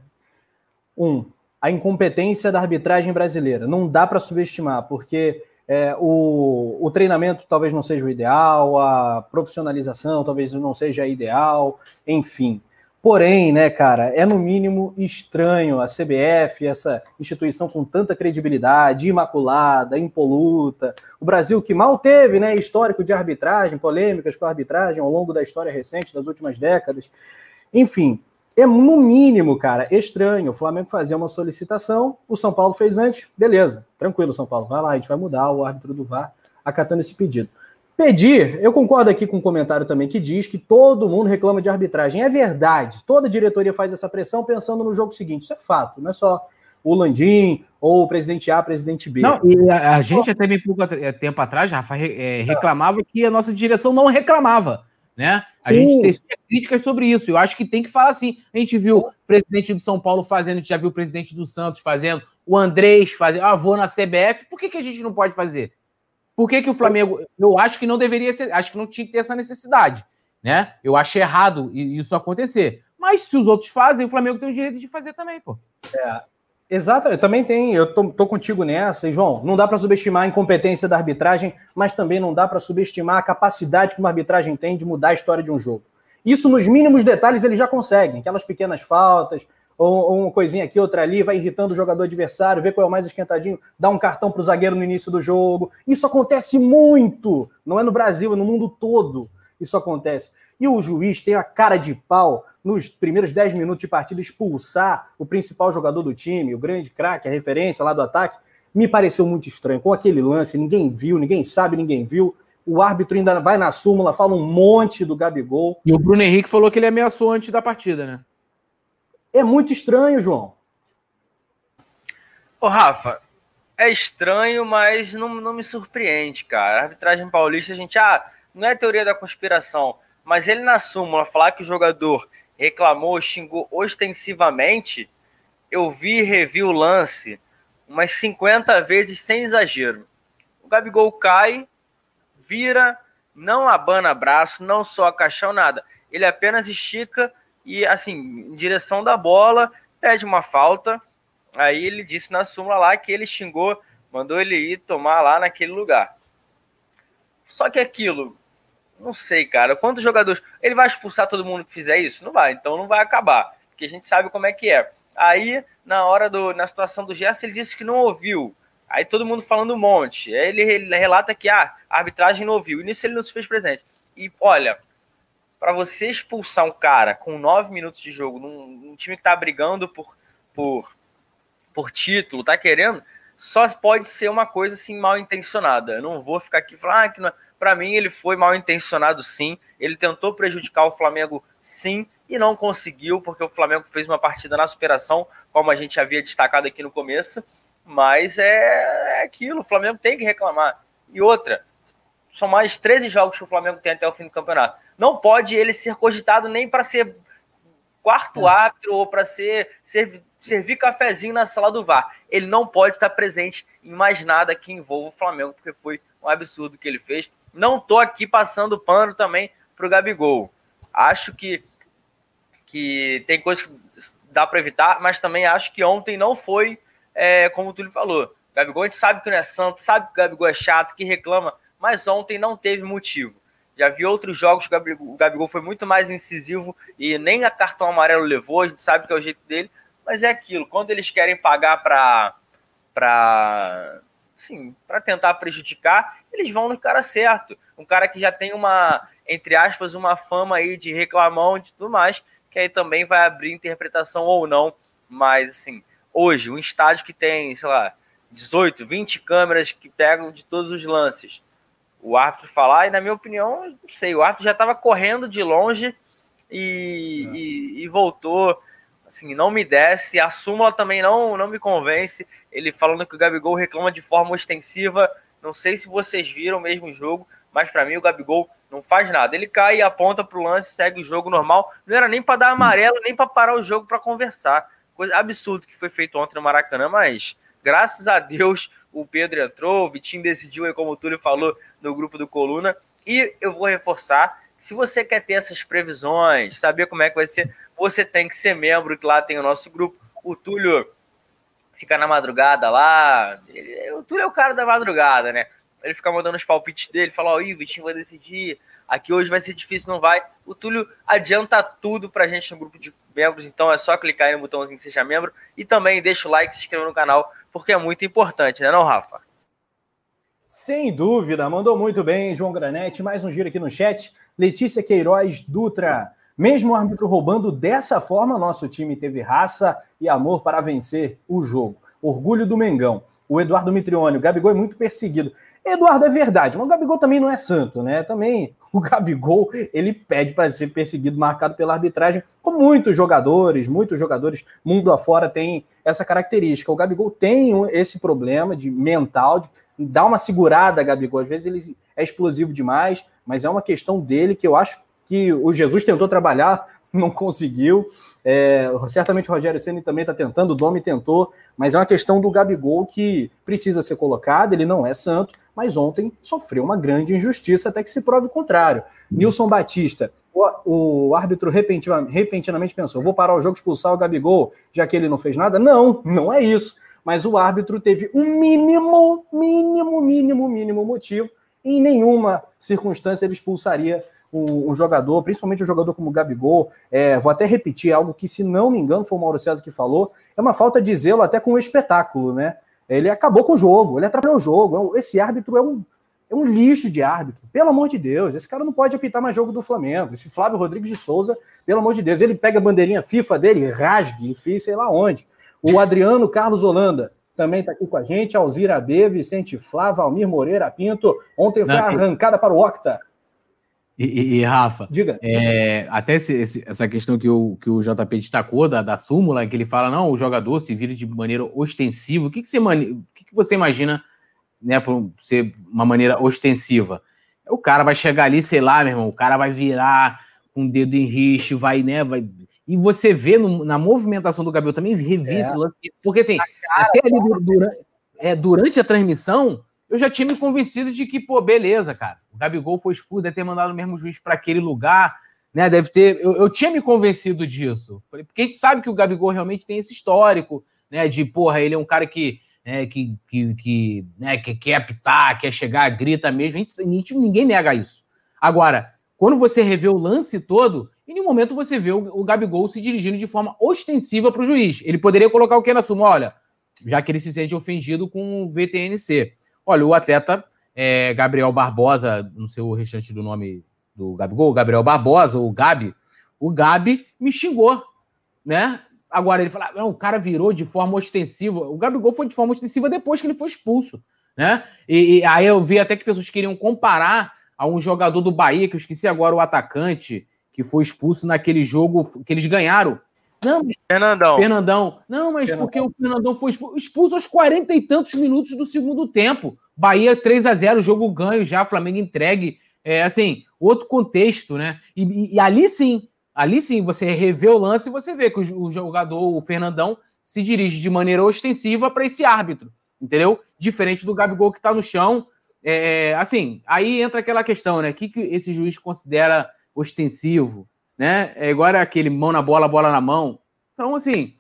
Um, a incompetência da arbitragem brasileira. Não dá para subestimar, porque é, o, o treinamento talvez não seja o ideal, a profissionalização talvez não seja ideal, enfim. Porém, né, cara, é no mínimo estranho a CBF, essa instituição com tanta credibilidade, imaculada, impoluta, o Brasil que mal teve, né, histórico de arbitragem, polêmicas com a arbitragem ao longo da história recente das últimas décadas. Enfim, é no mínimo, cara, estranho o Flamengo fazer uma solicitação, o São Paulo fez antes, beleza, tranquilo, São Paulo, vai lá, a gente vai mudar o árbitro do VAR acatando esse pedido. Pedir, eu concordo aqui com um comentário também que diz que todo mundo reclama de arbitragem. É verdade, toda diretoria faz essa pressão pensando no jogo seguinte. Isso é fato, não é só o Landim ou o presidente A, presidente B. Não, e a, a gente até bem pouco é, tempo atrás, Rafa, é, reclamava que a nossa direção não reclamava. Né? A Sim. gente tem críticas sobre isso. Eu acho que tem que falar assim. A gente viu o presidente do São Paulo fazendo, a gente já viu o presidente do Santos fazendo, o Andrés fazendo, ah, vou na CBF. Por que, que a gente não pode fazer? Por que, que o Flamengo. Eu acho que não deveria ser. Acho que não tinha que ter essa necessidade. Né? Eu acho errado isso acontecer. Mas se os outros fazem, o Flamengo tem o direito de fazer também, pô. É, Exato, eu também tenho, eu tô, tô contigo nessa, e João, não dá para subestimar a incompetência da arbitragem, mas também não dá para subestimar a capacidade que uma arbitragem tem de mudar a história de um jogo. Isso nos mínimos detalhes eles já conseguem, aquelas pequenas faltas, ou, ou, uma coisinha aqui, outra ali, vai irritando o jogador adversário, vê qual é o mais esquentadinho, dá um cartão para o zagueiro no início do jogo. Isso acontece muito, não é no Brasil, é no mundo todo. Isso acontece. E o juiz tem a cara de pau nos primeiros 10 minutos de partida expulsar o principal jogador do time, o grande craque, a referência lá do ataque. Me pareceu muito estranho. Com aquele lance, ninguém viu, ninguém sabe, ninguém viu. O árbitro ainda vai na súmula, fala um monte do Gabigol. E o Bruno Henrique falou que ele ameaçou antes da partida, né? É muito estranho, João. Ô, Rafa, é estranho, mas não, não me surpreende, cara. A arbitragem paulista, a gente, ah, não é teoria da conspiração, mas ele na súmula falar que o jogador reclamou, xingou ostensivamente, eu vi e revi o lance umas 50 vezes sem exagero. O Gabigol cai, vira, não abana braço, não só caixão, nada. Ele apenas estica e, assim, em direção da bola, pede uma falta. Aí ele disse na súmula lá que ele xingou, mandou ele ir tomar lá naquele lugar. Só que aquilo, não sei, cara. Quantos jogadores. Ele vai expulsar todo mundo que fizer isso? Não vai, então não vai acabar. Porque a gente sabe como é que é. Aí, na hora do. Na situação do Gerson, ele disse que não ouviu. Aí todo mundo falando um monte. Aí ele, relata que ah, a arbitragem não ouviu. E nisso ele não se fez presente. E olha, para você expulsar um cara com nove minutos de jogo num, num, time que tá brigando por, por, por título, tá querendo, só pode ser uma coisa assim mal intencionada. Eu não vou ficar aqui falando ah, que não. Para mim, ele foi mal intencionado, sim. Ele tentou prejudicar o Flamengo, sim, e não conseguiu, porque o Flamengo fez uma partida na superação, como a gente havia destacado aqui no começo. Mas é, é aquilo, o Flamengo tem que reclamar. E outra, são mais 13 jogos que o Flamengo tem até o fim do campeonato. Não pode ele ser cogitado nem para ser quarto é. árbitro ou para ser, ser servir cafezinho na sala do VAR. Ele não pode estar presente em mais nada que envolva o Flamengo, porque foi um absurdo que ele fez. Não tô aqui passando pano também pro Gabigol. Acho que, que tem coisas que dá para evitar, mas também acho que ontem não foi é, como tu lhe falou. O Gabigol, a gente sabe que não é santo, sabe que o Gabigol é chato, que reclama, mas ontem não teve motivo. Já vi outros jogos que o Gabigol foi muito mais incisivo e nem a cartão amarelo levou, a gente sabe que é o jeito dele, mas é aquilo, quando eles querem pagar para para sim, para tentar prejudicar, eles vão no cara certo. Um cara que já tem uma, entre aspas, uma fama aí de reclamão e tudo mais, que aí também vai abrir interpretação ou não. Mas, assim, hoje, um estádio que tem, sei lá, 18, 20 câmeras que pegam de todos os lances. O árbitro falar, e na minha opinião, não sei, o árbitro já estava correndo de longe e, é. e, e voltou assim, não me desce. A súmula também não, não me convence. Ele falando que o Gabigol reclama de forma ostensiva. Não sei se vocês viram o mesmo jogo, mas para mim o Gabigol não faz nada. Ele cai aponta pro lance, segue o jogo normal. Não era nem para dar amarelo, nem para parar o jogo para conversar. Coisa absurda que foi feito ontem no Maracanã, mas graças a Deus o Pedro entrou, o Vitinho decidiu aí, como o Túlio falou, no grupo do Coluna. E eu vou reforçar: se você quer ter essas previsões, saber como é que vai ser, você tem que ser membro, que lá tem o nosso grupo. O Túlio fica na madrugada lá. Ele, o Túlio é o cara da madrugada, né? Ele fica mandando os palpites dele, fala, ó, oh, o Vitinho vai decidir, aqui hoje vai ser difícil, não vai. O Túlio adianta tudo pra gente no grupo de membros, então é só clicar aí no botãozinho seja membro e também deixa o like, se inscreva no canal, porque é muito importante, né não, Rafa? Sem dúvida, mandou muito bem, João Granete. Mais um giro aqui no chat. Letícia Queiroz Dutra. Mesmo o árbitro roubando dessa forma, nosso time teve raça e amor para vencer o jogo. Orgulho do Mengão. O Eduardo Mitrione, o Gabigol é muito perseguido. Eduardo, é verdade, mas o Gabigol também não é santo, né? Também o Gabigol, ele pede para ser perseguido, marcado pela arbitragem, como muitos jogadores, muitos jogadores mundo afora têm essa característica. O Gabigol tem esse problema de mental, de dar uma segurada, Gabigol. Às vezes ele é explosivo demais, mas é uma questão dele que eu acho que o Jesus tentou trabalhar, não conseguiu. É, certamente o Rogério Ceni também está tentando, o Domi tentou, mas é uma questão do Gabigol que precisa ser colocado. Ele não é santo, mas ontem sofreu uma grande injustiça até que se prove o contrário. Nilson Batista, o, o árbitro repentinamente, pensou: vou parar o jogo, expulsar o Gabigol, já que ele não fez nada? Não, não é isso. Mas o árbitro teve um mínimo, mínimo, mínimo, mínimo motivo. Em nenhuma circunstância ele expulsaria um, um, jogador, principalmente um jogador como o Gabigol, é, vou até repetir algo que, se não me engano, foi o Mauro César que falou, é uma falta de zelo até com o espetáculo, né? Ele acabou com o jogo, ele atrapalhou o jogo. É esse árbitro é um, é um lixo de árbitro. Pelo amor de Deus, esse cara não pode apitar mais jogo do Flamengo. Esse Flávio Rodrigues de Souza, pelo amor de Deus, ele pega a bandeirinha FIFA dele, rasgue, enfia sei lá onde. O Adriano Carlos Holanda também está aqui com a gente. Alzira B, Vicente Flávio, Almir Moreira Pinto. Ontem foi arrancada para o Octa. E, e, e, Rafa, Diga. É, até esse, esse, essa questão que o, que o JP destacou da, da súmula, que ele fala, não, o jogador se vira de maneira ostensiva. O que, que, você, o que, que você imagina né, por ser uma maneira ostensiva? O cara vai chegar ali, sei lá, meu irmão, o cara vai virar com o dedo em riche, vai, né, vai... E você vê no, na movimentação do Gabriel também, revi é. lance. Porque assim, cara, até ali durante, é, durante a transmissão, eu já tinha me convencido de que, pô, beleza, cara. Gabigol foi expulso, deve ter mandado o mesmo juiz para aquele lugar, né? Deve ter. Eu, eu, tinha me convencido disso. Porque a gente sabe que o Gabigol realmente tem esse histórico, né? De, porra, ele é um cara que. Né, que, que, que, né, que quer apitar, quer chegar, grita mesmo. A gente, a gente, ninguém nega isso. Agora, quando você revê o lance todo, em nenhum momento você vê o, o Gabigol se dirigindo de forma ostensiva para o juiz. Ele poderia colocar o que na suma? Olha, já que ele se sente ofendido com o VTNC. Olha, o atleta é, Gabriel Barbosa, não sei o restante do nome do Gabigol, Gabriel Barbosa, ou Gabi, o Gabi me xingou, né? Agora ele fala, não, o cara virou de forma ostensiva. O Gabigol foi de forma ostensiva depois que ele foi expulso, né? E, e aí eu vi até que pessoas queriam comparar a um jogador do Bahia, que eu esqueci agora o atacante, que foi expulso naquele jogo que eles ganharam. Não, Fernandão. Fernandão. Não, mas Fernandão. porque o Fernandão foi expulso aos 40 e tantos minutos do segundo tempo. Bahia 3 a 0 jogo ganho já, Flamengo entregue. É assim, outro contexto, né? E, e, e ali sim, ali sim, você revê o lance e você vê que o, o jogador, o Fernandão, se dirige de maneira ostensiva para esse árbitro, entendeu? Diferente do Gabigol que está no chão. É, assim, aí entra aquela questão, né? O que, que esse juiz considera ostensivo? Né? É agora aquele mão na bola, bola na mão. Então, assim.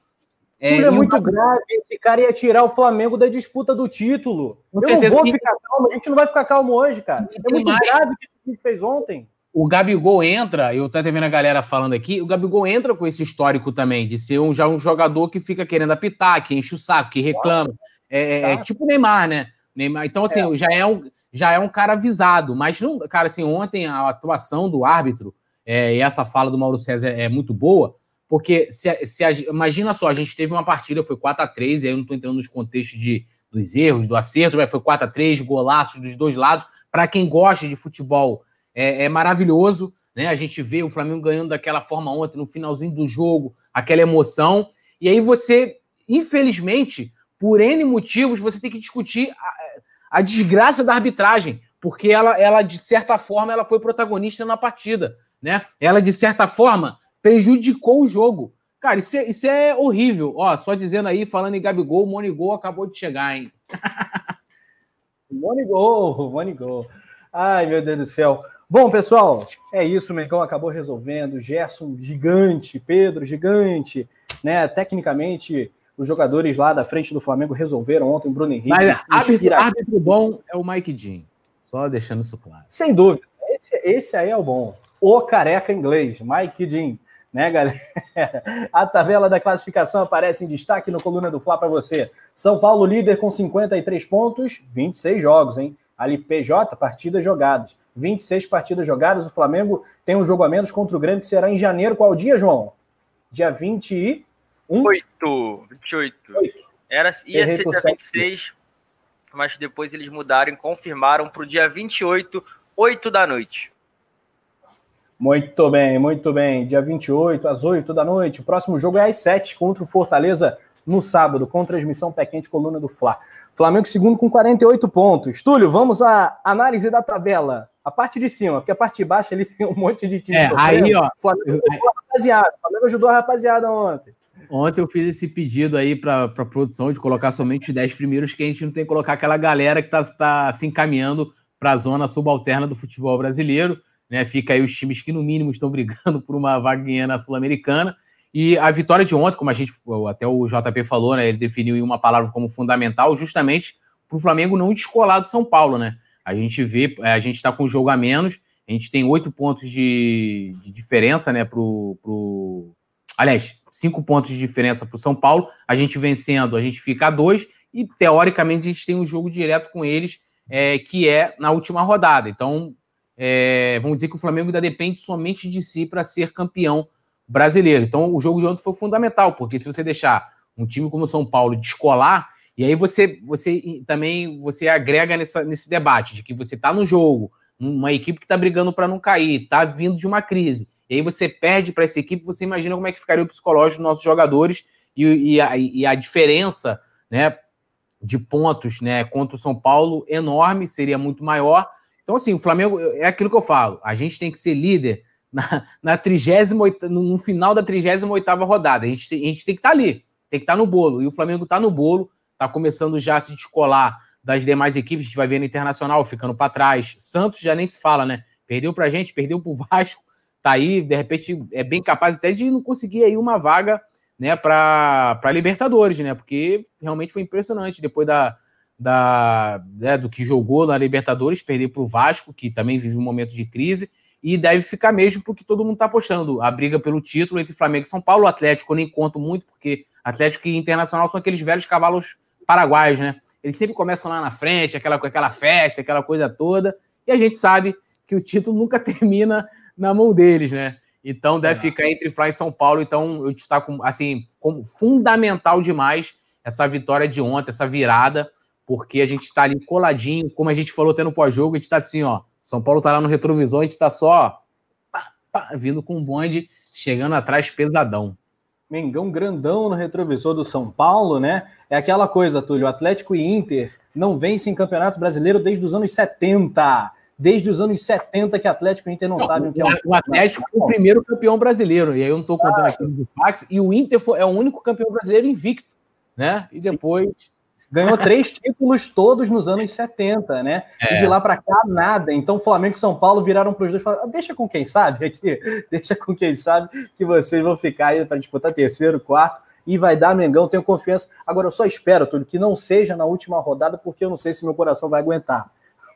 É, é muito uma... grave. Esse cara ia tirar o Flamengo da disputa do título. Com Eu não vou ficar calmo, a gente não vai ficar calmo hoje, cara. É muito mais... grave o que a gente fez ontem. O Gabigol entra, eu tô vendo a galera falando aqui, o Gabigol entra com esse histórico também, de ser um, já um jogador que fica querendo apitar, que enche o saco, que reclama. É, é, é tipo o Neymar, né? Neymar, então, assim, é. já, é um, já é um cara avisado. Mas, não, cara, assim, ontem a atuação do árbitro é, e essa fala do Mauro César é, muito boa, porque se, se a, imagina só, a gente teve uma partida, foi 4 a 3 e aí eu não estou entrando nos contextos de, dos erros, do acerto, mas foi 4 a 3 golaços dos dois lados. Para quem gosta de futebol, é, é, maravilhoso, né? A gente vê o Flamengo ganhando daquela forma ontem, no finalzinho do jogo, aquela emoção. E aí você, infelizmente, por N motivos, você tem que discutir a, a desgraça da arbitragem, porque ela, ela, de certa forma, ela foi protagonista na partida né? Ela, de certa forma, prejudicou o jogo. Cara, isso é, isso é horrível. Ó, só dizendo aí, falando em Gabigol, o Monigol acabou de chegar, hein? Money Gol, Money Gol. Ai, meu Deus do céu. Bom, pessoal, é isso. O Mengão acabou resolvendo. Gerson, gigante. Pedro, gigante. Né? Tecnicamente, os jogadores lá da frente do Flamengo resolveram ontem. O Bruno Henrique. Mas árbitro, árbitro bom é o Mike Jean. Só deixando isso claro. Sem dúvida. Esse, esse aí é o bom. O careca inglês, Mike Jean né, galera? A tabela da classificação aparece em destaque no coluna do Fla para você. São Paulo líder com 53 pontos, 26 jogos, hein? Ali PJ, partidas jogadas. 26 partidas jogadas. O Flamengo tem um jogo a menos contra o Grêmio que será em janeiro. Qual dia, João? Dia 21? 8, 28. 8. Era, ia Errei ser dia 26, mas depois eles mudaram e confirmaram para o dia 28, 8 da noite. Muito bem, muito bem. Dia 28, às 8 da noite. O próximo jogo é às 7 contra o Fortaleza no sábado, com transmissão pé quente, coluna do Fla. Flamengo segundo com 48 pontos. Túlio, vamos à análise da tabela. A parte de cima, porque a parte de baixo ali tem um monte de time é, sofrendo. Aí, ó, Flamengo ajudou a rapaziada. Flamengo ajudou a rapaziada ontem. Ontem eu fiz esse pedido aí para a produção de colocar somente os 10 primeiros, que a gente não tem que colocar aquela galera que está tá se encaminhando para a zona subalterna do futebol brasileiro. Né? Fica aí os times que, no mínimo, estão brigando por uma vaguinha na Sul-Americana. E a vitória de ontem, como a gente, até o JP falou, né? Ele definiu uma palavra como fundamental, justamente para o Flamengo não descolar do São Paulo, né? A gente vê, a gente está com um jogo a menos, a gente tem oito pontos de, de, diferença, né? Pro, pro... Aliás, cinco pontos de diferença para o São Paulo. A gente vencendo, a gente fica a dois, e teoricamente a gente tem um jogo direto com eles, é, que é na última rodada. Então, é, vamos dizer que o Flamengo ainda depende somente de si para ser campeão brasileiro. Então, o jogo de ontem foi fundamental, porque se você deixar um time como o São Paulo descolar, e aí você, você também você agrega nessa, nesse debate de que você está no jogo, uma equipe que está brigando para não cair, está vindo de uma crise, e aí você perde para essa equipe, você imagina como é que ficaria o psicológico dos nossos jogadores e, e, a, e a diferença né, de pontos né, contra o São Paulo enorme, seria muito maior. Então, assim, o Flamengo é aquilo que eu falo. A gente tem que ser líder na, na 38, no final da 38 rodada. A gente, tem, a gente tem que estar tá ali, tem que estar tá no bolo. E o Flamengo está no bolo, está começando já a se descolar das demais equipes. A gente vai ver no Internacional ficando para trás. Santos já nem se fala, né? Perdeu para a gente, perdeu para o Vasco. Tá aí, de repente, é bem capaz até de não conseguir aí uma vaga né, para Libertadores, né? Porque realmente foi impressionante depois da, da, né, do que jogou na Libertadores, perder para o Vasco, que também vive um momento de crise, e deve ficar mesmo porque todo mundo está apostando. A briga pelo título entre Flamengo e São Paulo, o Atlético eu nem conto muito, porque Atlético e Internacional são aqueles velhos cavalos paraguaios, né? Eles sempre começam lá na frente, aquela, aquela festa, aquela coisa toda, e a gente sabe que o título nunca termina na mão deles, né? Então deve é. ficar entre Fla e São Paulo. Então eu destaco assim como fundamental demais essa vitória de ontem, essa virada porque a gente está ali coladinho, como a gente falou até no pós-jogo, a gente está assim, ó. São Paulo está lá no retrovisor, a gente está só pá, pá, vindo com um bonde, chegando atrás pesadão. Mengão grandão no retrovisor do São Paulo, né? É aquela coisa, Túlio, Atlético e Inter não vencem campeonato brasileiro desde os anos 70. Desde os anos 70 que Atlético e Inter não, não sabem o que é o O Atlético foi o primeiro campeão brasileiro, e aí eu não estou contando ah, aqui do Fax, e o Inter foi, é o único campeão brasileiro invicto, né? E depois... Sim Ganhou três títulos todos nos anos 70, né? É. E de lá para cá, nada. Então, Flamengo e São Paulo viraram para os dois e falaram: deixa com quem sabe aqui, deixa com quem sabe que vocês vão ficar aí para disputar terceiro, quarto e vai dar Mengão, tenho confiança. Agora, eu só espero, Túlio, que não seja na última rodada, porque eu não sei se meu coração vai aguentar.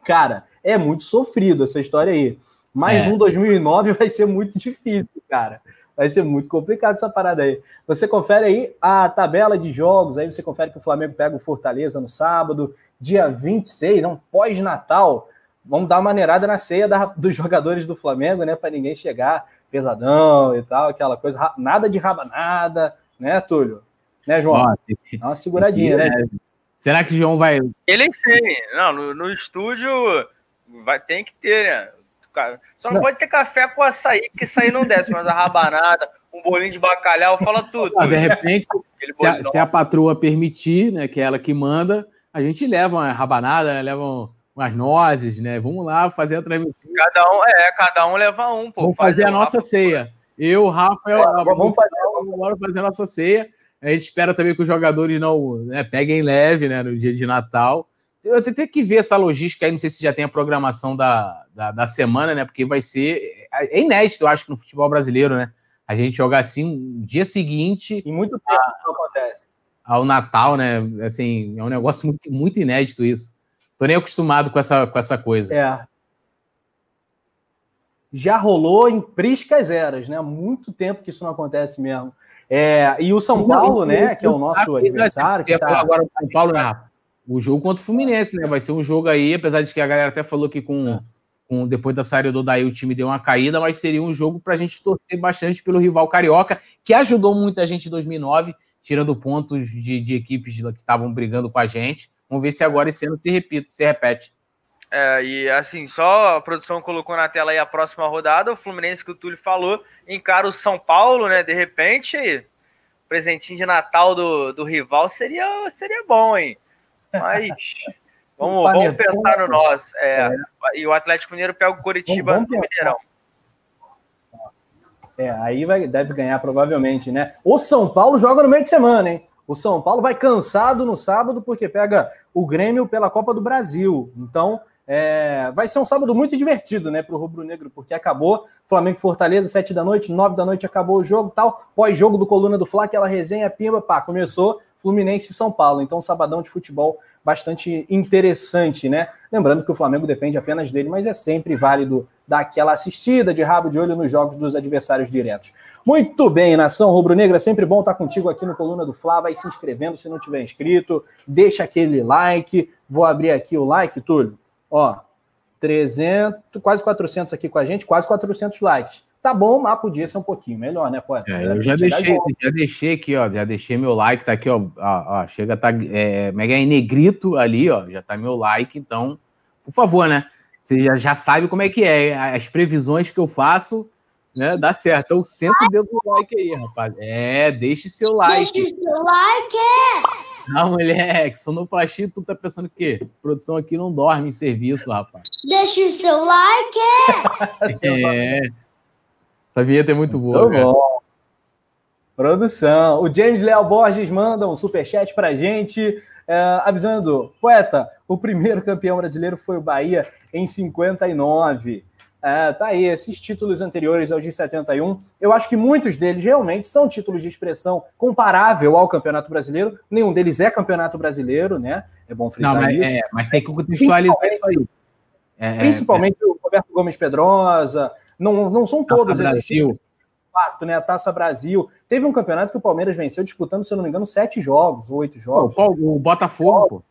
Cara, é muito sofrido essa história aí. Mais é. um 2009 vai ser muito difícil, cara. Vai ser muito complicado essa parada aí. Você confere aí a tabela de jogos, aí você confere que o Flamengo pega o Fortaleza no sábado, dia 26, é um pós-natal. Vamos dar uma maneirada na ceia da, dos jogadores do Flamengo, né? Para ninguém chegar pesadão e tal, aquela coisa. Nada de rabanada, né, Túlio? Né, João? Ó, Dá uma seguradinha, né? né? Será que o João vai. Ele sim. Não, no, no estúdio vai, tem que ter, né? Cara. Só não, não, pode ter café com açaí, que açaí não desce, mas a rabanada, um bolinho de bacalhau, fala tudo. Ah, de repente, se a, se a, patroa permitir, né, que é ela que manda, a gente leva uma rabanada, né, leva umas nozes, né? Vamos lá fazer a transmissão. Cada um, é, cada um leva um, pô. Vamos fazer, fazer a nossa ceia. Eu, Rafael, é, vamos, fazer, vamos fazer a nossa ceia. A gente espera também que os jogadores não né, peguem leve né, no dia de Natal eu tenho que ver essa logística aí, não sei se já tem a programação da, da, da semana, né? Porque vai ser. É inédito, eu acho, que no futebol brasileiro, né? A gente jogar assim no dia seguinte. Em muito tempo a, isso acontece. Ao Natal, né? Assim, é um negócio muito, muito inédito isso. Tô nem acostumado com essa, com essa coisa. É. Já rolou em priscas eras, né? Há muito tempo que isso não acontece mesmo. É, e o São Paulo, né, que é o nosso adversário. Que tá... Agora o São Paulo, né? O jogo contra o Fluminense, né? Vai ser um jogo aí, apesar de que a galera até falou que com, é. com depois da saída do Daí o time deu uma caída, mas seria um jogo para a gente torcer bastante pelo rival carioca, que ajudou muita gente em 2009, tirando pontos de, de equipes que estavam brigando com a gente. Vamos ver se agora esse ano se repita, se repete. É, e assim, só a produção colocou na tela aí a próxima rodada, o Fluminense que o Túlio falou, encara o São Paulo, né? De repente, presentinho de Natal do, do rival seria, seria bom, hein? Mas vamos, vamos pensar no nosso. É, é. E o Atlético Mineiro pega o Coritiba no Mineirão. É, aí vai, deve ganhar provavelmente, né? O São Paulo joga no meio de semana, hein? O São Paulo vai cansado no sábado porque pega o Grêmio pela Copa do Brasil. Então, é, vai ser um sábado muito divertido, né, para o Rubro Negro, porque acabou Flamengo Fortaleza, sete da noite, nove da noite acabou o jogo tal. Pós-jogo do Coluna do Fla, aquela resenha pimba, pá, começou Fluminense e São Paulo. Então, um sabadão de futebol bastante interessante, né? Lembrando que o Flamengo depende apenas dele, mas é sempre válido dar aquela assistida de rabo de olho nos jogos dos adversários diretos. Muito bem, nação rubro-negra, sempre bom estar contigo aqui no Coluna do Fla. Vai se inscrevendo se não tiver inscrito, deixa aquele like. Vou abrir aqui o like, Túlio. Ó, 300, quase 400 aqui com a gente, quase 400 likes. Tá bom, mas podia ser um pouquinho melhor, né, poeta? É, eu já deixei, já deixei aqui, ó, já deixei meu like, tá aqui, ó, ó, ó chega, tá, é, mega em negrito ali, ó, já tá meu like, então, por favor, né, você já, já sabe como é que é, as previsões que eu faço, né, dá certo, então senta o dedo no like aí, rapaz, é, deixe seu like. Deixe seu like! Não, moleque, sonoplastia, tu tá pensando o quê? Produção aqui não dorme em serviço, rapaz. Deixa o seu like! é. Essa vinheta é muito boa. Muito bom. Produção. O James Leal Borges manda um superchat pra gente, é, avisando: poeta, o primeiro campeão brasileiro foi o Bahia em 59. É, tá aí, esses títulos anteriores aos de 71, eu acho que muitos deles realmente são títulos de expressão comparável ao Campeonato Brasileiro. Nenhum deles é Campeonato Brasileiro, né? É bom frisar Não, mas, isso. É, mas tem que contextualizar isso aí. É, é, principalmente é, o Roberto Gomes Pedrosa. Não, não são todos Taça esses títulos. Fato, né? A Taça Brasil. Teve um campeonato que o Palmeiras venceu disputando, se eu não me engano, sete jogos, oito jogos. O, o Botafogo, pô.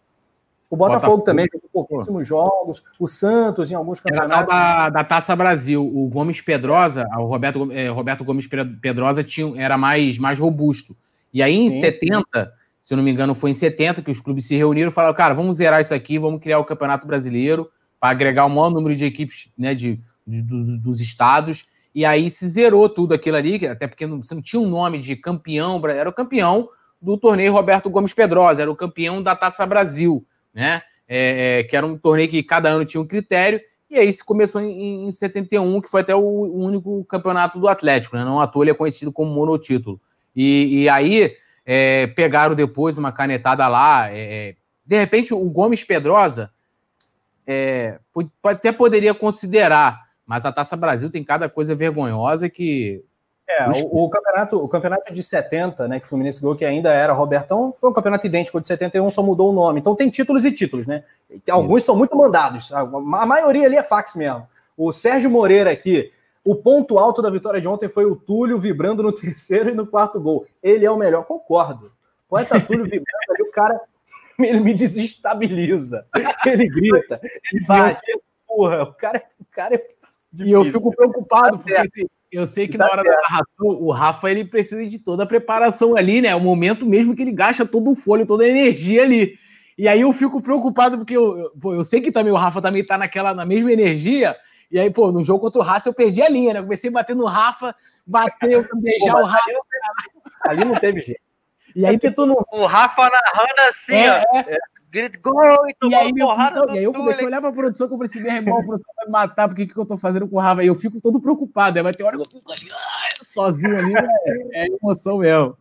O Botafogo, Botafogo também teve pouquíssimos jogos. O Santos em alguns campeonatos. Da, da Taça Brasil, o Gomes Pedrosa, o Roberto, é, Roberto Gomes Pedrosa tinha, era mais, mais robusto. E aí, em Sim. 70, se eu não me engano, foi em 70 que os clubes se reuniram e falaram: cara, vamos zerar isso aqui, vamos criar o Campeonato Brasileiro para agregar o maior número de equipes né, de, de, de, dos estados. E aí se zerou tudo aquilo ali, até porque não, você não tinha um nome de campeão, era o campeão do torneio Roberto Gomes Pedrosa, era o campeão da Taça Brasil né? É, é, que era um torneio que cada ano tinha um critério, e aí se começou em, em 71, que foi até o, o, único campeonato do Atlético, né? Não à toa ele é conhecido como monotítulo. E, e aí é, pegaram depois uma canetada lá. É, é de repente, o Gomes Pedrosa é, até poderia considerar, mas a Taça Brasil tem cada coisa vergonhosa que é, o, o, campeonato, o campeonato de 70, né, que o Fluminense ganhou, que ainda era Robertão, foi um campeonato idêntico de 71, só mudou o nome. Então tem títulos e títulos, né? Alguns Isso. são muito mandados, a, a maioria ali é fax mesmo. O Sérgio Moreira aqui, o ponto alto da vitória de ontem foi o Túlio vibrando no terceiro e no quarto gol. Ele é o melhor, concordo. Poeta Túlio vibrando ali, o cara ele me desestabiliza. Ele grita, ele bate, ele empurra. O cara, o cara é difícil. E eu fico preocupado, tá porque eu sei que tá na hora certo. da narração, o Rafa ele precisa de toda a preparação ali, né? É o momento mesmo que ele gasta todo o folho, toda a energia ali. E aí eu fico preocupado, porque eu, eu, pô, eu sei que também o Rafa também tá naquela, na mesma energia. E aí, pô, no jogo contra o Rafa eu perdi a linha, né? Eu comecei a bater no Rafa, bater, beijar pô, o Rafa. Ali não, teve, jeito. E aí, é tu. O Rafa narrando assim, é, ó. É grito, gol, e tomou e aí, porrada meu, E aí eu comecei a olhar pra produção, que eu falei assim, meu irmão, a produção vai me matar, porque que, que eu tô fazendo com o Rafa? E eu fico todo preocupado, aí vai ter hora que eu fico ali, sozinho ali, é, é emoção mesmo.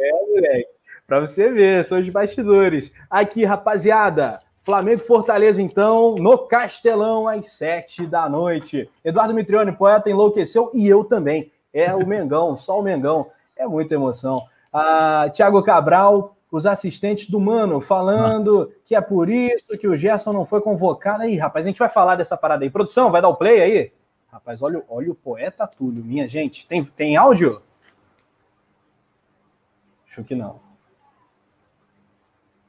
É, moleque. Para você ver, são os bastidores. Aqui, rapaziada, Flamengo Fortaleza, então, no Castelão, às sete da noite. Eduardo Mitrione, poeta, enlouqueceu e eu também. É o Mengão, só o Mengão. É muita emoção. Ah, Tiago Cabral, os assistentes do Mano, falando que é por isso que o Gerson não foi convocado. Aí, rapaz, a gente vai falar dessa parada aí. Produção, vai dar o play aí? Rapaz, olha, olha o poeta Túlio, minha gente. Tem, tem áudio? Acho que não.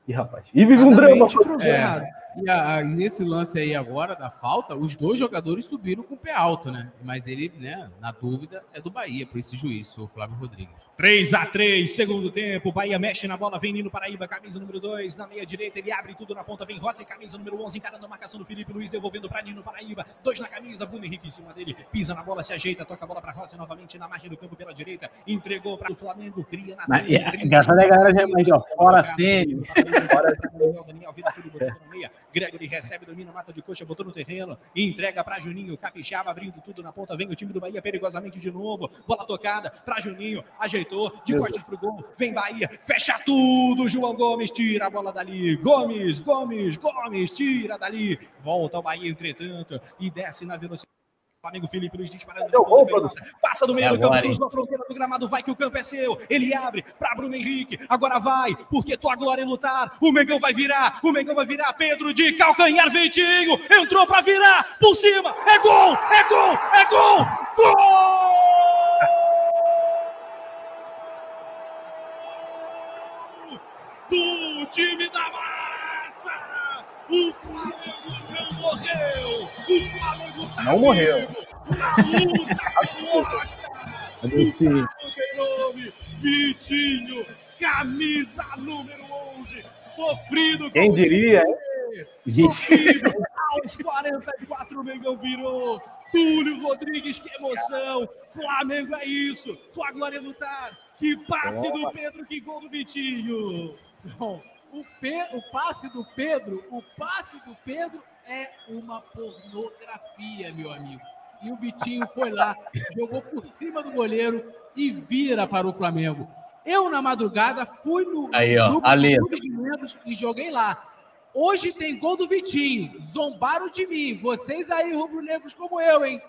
E rapaz, e vive um drama. É. E a, nesse lance aí agora da falta, os dois jogadores subiram com o pé alto, né? Mas ele, né, na dúvida, é do Bahia, por esse juiz, o Flávio Rodrigues. 3 a 3 segundo tempo. Bahia mexe na bola, vem Nino Paraíba, camisa número 2. Na meia direita, ele abre tudo na ponta, vem Rossi, camisa número 11, encarando a marcação do Felipe Luiz, devolvendo para Nino Paraíba. Dois na camisa, Bruno Henrique em cima dele, pisa na bola, se ajeita, toca a bola para Rossi novamente na margem do campo pela direita, entregou para o Flamengo, cria na Mas, é, Engraçado é a galera já mais, ó, fora Sênio. Daniel vira tudo, botando no meia. Gregory recebe, domina, mata de coxa, botou no terreno, entrega para Juninho, Capixaba abrindo tudo na ponta, vem o time do Bahia perigosamente de novo, bola tocada para Juninho, ajeitou, de costas pro gol. Vem Bahia, fecha tudo. João Gomes tira a bola dali. Gomes, Gomes, Gomes tira dali. Volta o Bahia, entretanto, e desce na velocidade. Flamengo Felipe Luiz disparando. Gol, passa do meio é do campo, cruzou a fronteira do gramado, vai que o campo é seu. Ele abre para Bruno Henrique. Agora vai, porque tua glória é lutar. O Mengão vai virar, o Mengão vai virar. Pedro de calcanhar, Vitinho. Entrou para virar, por cima. É gol, é gol, é gol, gol! do time da massa! O Flamengo não morreu! O Flamengo tá não morreu! Na luta! nome, Vitinho, camisa número 11, sofrido Quem diria, Sofrido, aos 44 o Mengão virou. Túlio Rodrigues, que emoção. Flamengo é isso. Tua glória lutar. Que passe do Pedro, que gol do Vitinho. Bom, o, Pe... o passe do Pedro, o passe do Pedro é uma pornografia, meu amigo. E o Vitinho foi lá, jogou por cima do goleiro e vira para o Flamengo. Eu, na madrugada, fui no Aí, ó, grupo ali. de membros e joguei lá. Hoje tem gol do Vitinho. Zombaram de mim. Vocês aí, rubro-negros como eu, hein?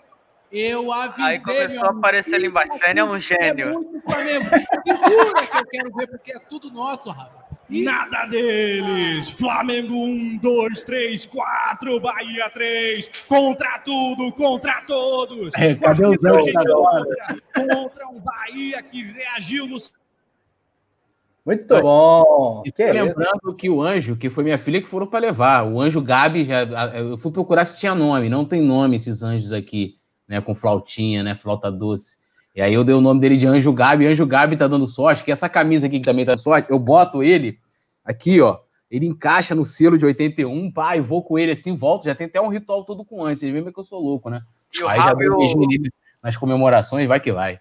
Eu avisei. Aí começou a aparecer ali embaixo. Você é um gênio. É muito Flamengo. Segura que eu quero ver, porque é tudo nosso, Rafa. Nada deles! Flamengo 1, 2, 3, 4, Bahia 3, contra tudo, contra todos! É, cadê os anjos agora? Contra um Bahia que reagiu no. Muito bom! Que lembrando que o anjo, que foi minha filha que foram para levar, o anjo Gabi, já, eu fui procurar se tinha nome, não tem nome esses anjos aqui, né, com flautinha, né, flauta doce. E aí eu dei o nome dele de Anjo Gabi. Anjo Gabi tá dando sorte, que essa camisa aqui que também tá dando sorte, eu boto ele aqui, ó. Ele encaixa no selo de 81, pá, e vou com ele assim, volto. Já tem até um ritual todo com antes. Vocês veem que eu sou louco, né? E o aí já deu nele nas comemorações, vai que vai.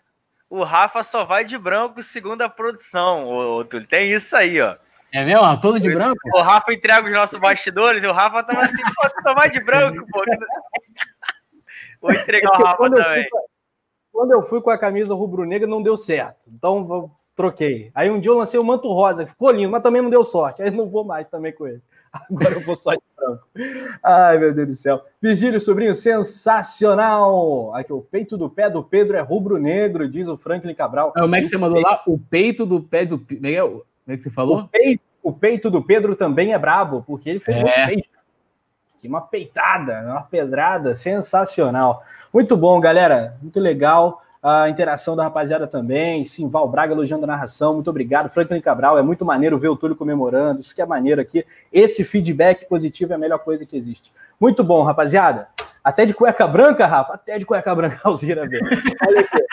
O Rafa só vai de branco segundo a produção, ô, Túlio. Tem isso aí, ó. É mesmo? Todo de branco? O Rafa entrega os nossos bastidores e o Rafa tava assim, pô, tu só vai de branco, pô. Vou entregar o Rafa quando eu também. Quando eu fui com a camisa rubro-negra, não deu certo. Então, troquei. Aí um dia eu lancei o manto rosa, ficou lindo, mas também não deu sorte. Aí não vou mais também com ele. Agora eu vou só de branco. Ai, meu Deus do céu. Virgílio Sobrinho, sensacional! Aqui, o peito do pé do Pedro é rubro-negro, diz o Franklin Cabral. Como é que você mandou lá? O peito do pé do. Como é que é? Como é que você O falou? peito, o peito do Pedro também é brabo, porque ele fez É. muito peito. Uma peitada, uma pedrada sensacional. Muito bom, galera. Muito legal. A interação da rapaziada também. Simval Braga elogiando a narração. Muito obrigado. Franklin Cabral, é muito maneiro ver o Túlio comemorando. Isso que é maneiro aqui. Esse feedback positivo é a melhor coisa que existe. Muito bom, rapaziada. Até de cueca branca, Rafa? Até de cueca branca, Alzira. Olha aqui.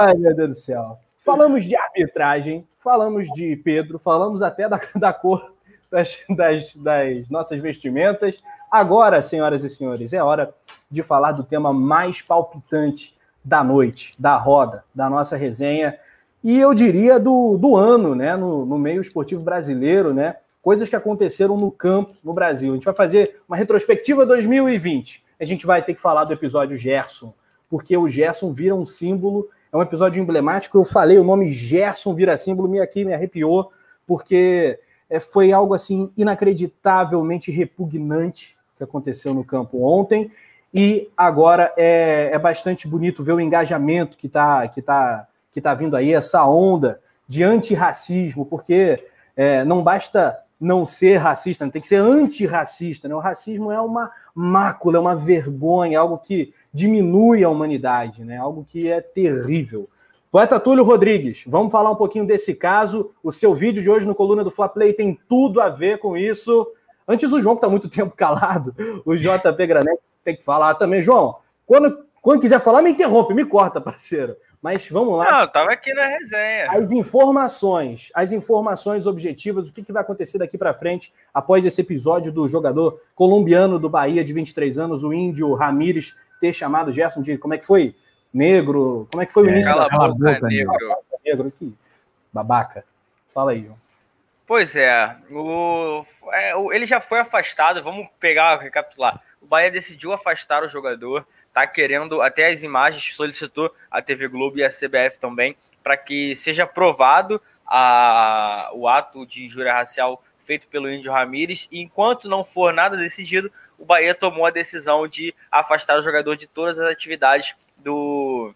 Ai, meu Deus do céu. Falamos de arbitragem, falamos de Pedro, falamos até da, da cor das, das, das nossas vestimentas. Agora, senhoras e senhores, é hora de falar do tema mais palpitante da noite, da roda, da nossa resenha. E eu diria do, do ano, né? No, no meio esportivo brasileiro, né? Coisas que aconteceram no campo no Brasil. A gente vai fazer uma retrospectiva 2020. A gente vai ter que falar do episódio Gerson, porque o Gerson vira um símbolo é um episódio emblemático. Eu falei o nome Gerson vira símbolo, me aqui me arrepiou, porque é, foi algo assim inacreditavelmente repugnante que aconteceu no campo ontem. E agora é, é bastante bonito ver o engajamento que está que tá, que tá vindo aí, essa onda de antirracismo, porque é, não basta não ser racista, tem que ser antirracista. Né? O racismo é uma mácula, é uma vergonha, algo que diminui a humanidade, né? algo que é terrível. Poeta Túlio Rodrigues, vamos falar um pouquinho desse caso. O seu vídeo de hoje no Coluna do Fla Play tem tudo a ver com isso. Antes o João, que está muito tempo calado, o JP Granete tem que falar também. João, quando, quando quiser falar, me interrompe, me corta, parceiro. Mas vamos lá. Não, eu tava aqui na resenha. As informações, as informações objetivas, o que, que vai acontecer daqui para frente após esse episódio do jogador colombiano do Bahia de 23 anos, o índio Ramires, ter chamado Gerson de como é que foi? Negro. Como é que foi o é, início da boca, boca, negro. Negro aqui. Babaca. Fala aí, João. Pois é, o, é, ele já foi afastado. Vamos pegar, recapitular. O Bahia decidiu afastar o jogador está querendo, até as imagens, solicitou a TV Globo e a CBF também, para que seja provado a, o ato de injúria racial feito pelo Índio Ramírez, e enquanto não for nada decidido, o Bahia tomou a decisão de afastar o jogador de todas as atividades do,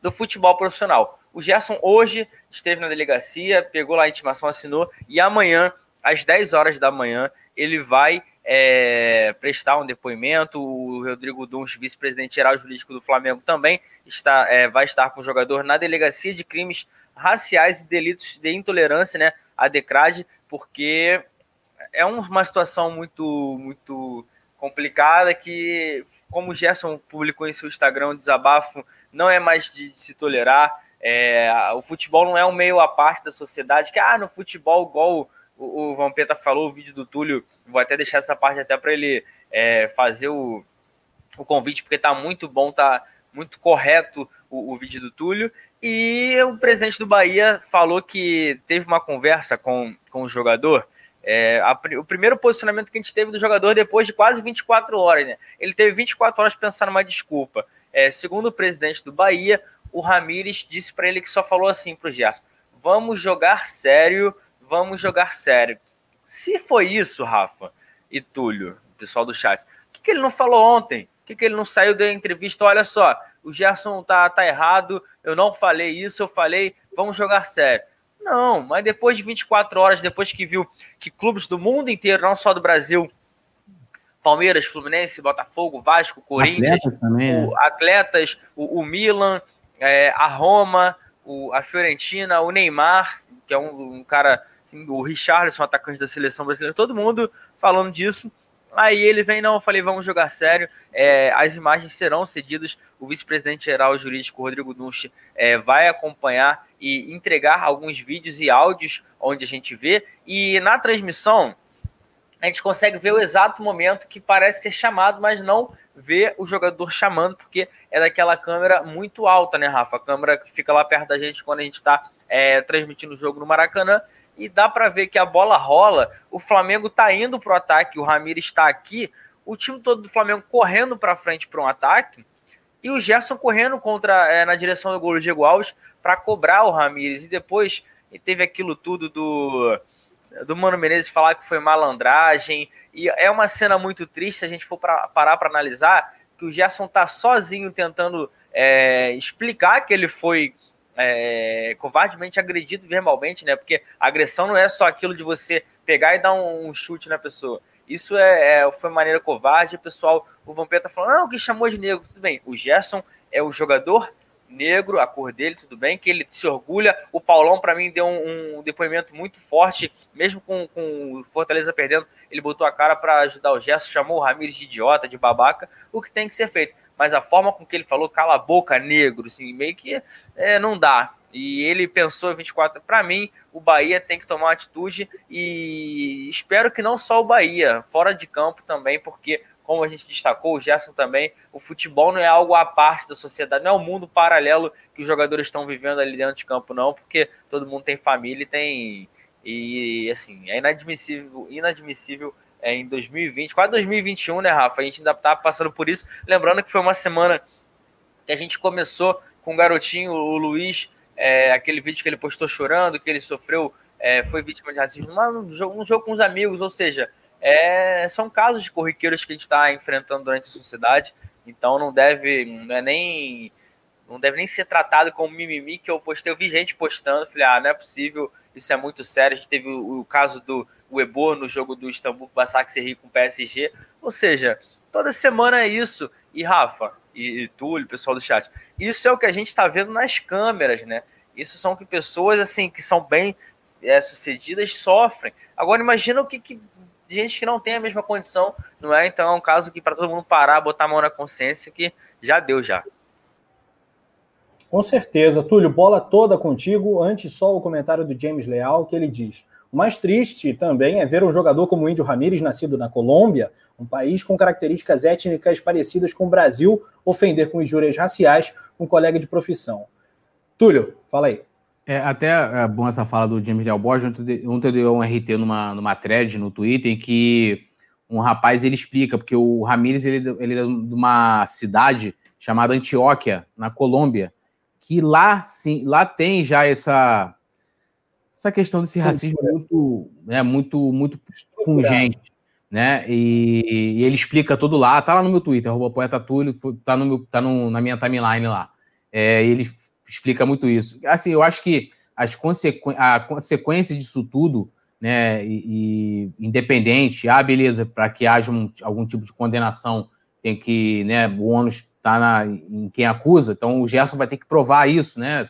do futebol profissional. O Gerson hoje esteve na delegacia, pegou lá a intimação, assinou, e amanhã, às 10 horas da manhã, ele vai é, prestar um depoimento. O Rodrigo Duns, vice-presidente geral jurídico do Flamengo, também está, é, vai estar com o jogador na delegacia de crimes raciais e delitos de intolerância, né, a DECRAD, porque é uma situação muito, muito complicada que, como o Gerson publicou em seu Instagram, um desabafo não é mais de, de se tolerar. É, o futebol não é um meio à parte da sociedade, que ah, no futebol, igual o, o Vampeta falou, o vídeo do Túlio, vou até deixar essa parte até para ele é, fazer o, o convite, porque tá muito bom, tá muito correto o, o, vídeo do Túlio. E o presidente do Bahia falou que teve uma conversa com, com o jogador. É, a, o primeiro posicionamento que a gente teve do jogador depois de quase 24 horas, né? Ele teve 24 horas pensando numa desculpa. É, segundo o presidente do Bahia, o Ramires disse para ele que só falou assim para o Gerson: vamos jogar sério, vamos jogar sério. Se foi isso, Rafa e Túlio, pessoal do chat, o que, que ele não falou ontem? Por que, que ele não saiu da entrevista? Olha só, o Gerson tá, tá errado, eu não falei isso, eu falei, vamos jogar sério. Não, mas depois de 24 horas, depois que viu que clubes do mundo inteiro, não só do Brasil, Palmeiras, Fluminense, Botafogo, Vasco, Corinthians, atletas, também, né? o, atletas, o, o Milan, é, a Roma, o, a Fiorentina, o Neymar, que é um, um cara assim, o Richarlison, atacante da seleção brasileira, todo mundo falando disso. Aí ele vem, não, eu falei, vamos jogar sério. É, as imagens serão cedidas. O vice-presidente geral jurídico, Rodrigo Dunst, é, vai acompanhar e entregar alguns vídeos e áudios onde a gente vê. E na transmissão, a gente consegue ver o exato momento que parece ser chamado, mas não vê o jogador chamando, porque é daquela câmera muito alta, né, Rafa? A câmera que fica lá perto da gente quando a gente está é, transmitindo o jogo no Maracanã e dá para ver que a bola rola, o Flamengo tá indo pro ataque, o Ramires está aqui, o time todo do Flamengo correndo para frente para um ataque e o Gerson correndo contra é, na direção do gol Diego Alves para cobrar o Ramires. E depois teve aquilo tudo do do Mano Menezes falar que foi malandragem e é uma cena muito triste se a gente for pra, parar para analisar que o Gerson tá sozinho tentando é, explicar que ele foi é, covardemente agredido verbalmente, né? Porque agressão não é só aquilo de você pegar e dar um, um chute na pessoa. Isso é, é, foi maneira covarde. O pessoal, o Vampeta tá falando, não, que chamou de negro, tudo bem. O Gerson é o jogador negro, a cor dele, tudo bem, que ele se orgulha. O Paulão, para mim, deu um, um, depoimento muito forte, mesmo com, com o Fortaleza perdendo, ele botou a cara para ajudar o Gerson, chamou o Ramires de idiota, de babaca, o que tem que ser feito mas a forma com que ele falou, cala a boca, negro, assim, meio que é, não dá. E ele pensou 24. Para mim, o Bahia tem que tomar atitude e espero que não só o Bahia, fora de campo também, porque, como a gente destacou, o Gerson também, o futebol não é algo à parte da sociedade, não é um mundo paralelo que os jogadores estão vivendo ali dentro de campo, não, porque todo mundo tem família e tem. E assim, é inadmissível, inadmissível é, em 2020, quase 2021, né, Rafa? A gente ainda tá passando por isso. Lembrando que foi uma semana que a gente começou com o garotinho, o Luiz, é, aquele vídeo que ele postou chorando, que ele sofreu, é, foi vítima de racismo, um jogo, um jogo com os amigos, ou seja, é, são casos de corriqueiros que a gente está enfrentando durante a sociedade, então não deve, não é nem, não deve nem ser tratado como mimimi que eu postei, eu vi gente postando, falei, ah, não é possível, isso é muito sério, a gente teve o, o caso do Ebor no jogo do Istambul Basak Serri com o PSG, ou seja, toda semana é isso, e Rafa, e, e Túlio, pessoal do chat, isso é o que a gente está vendo nas câmeras, né? Isso são que pessoas assim que são bem é, sucedidas sofrem. Agora imagina o que, que gente que não tem a mesma condição, não é? Então é um caso que para todo mundo parar, botar a mão na consciência que já deu já. Com certeza, Túlio, bola toda contigo. Antes só o comentário do James Leal que ele diz: o mais triste também é ver um jogador como o Índio Ramírez, nascido na Colômbia, um país com características étnicas parecidas com o Brasil, ofender com injúrias raciais um colega de profissão. Túlio, fala aí. É até é bom essa fala do James Del Borges. Ontem eu dei um RT numa, numa thread no Twitter em que um rapaz ele explica, porque o Ramírez ele, ele é de uma cidade chamada Antioquia, na Colômbia, que lá sim, lá tem já essa essa questão desse racismo muito, né, muito, muito pungente, né? E, e, ele explica tudo lá, tá lá no meu Twitter, arroba poeta Túlio, tá, no meu, tá no, na minha timeline lá. É, ele explica muito isso. Assim, eu acho que as consequ... a consequência disso tudo, né, e, e independente, ah, beleza, para que haja um, algum tipo de condenação, tem que, né, o ônus está em quem acusa, então o Gerson vai ter que provar isso, né?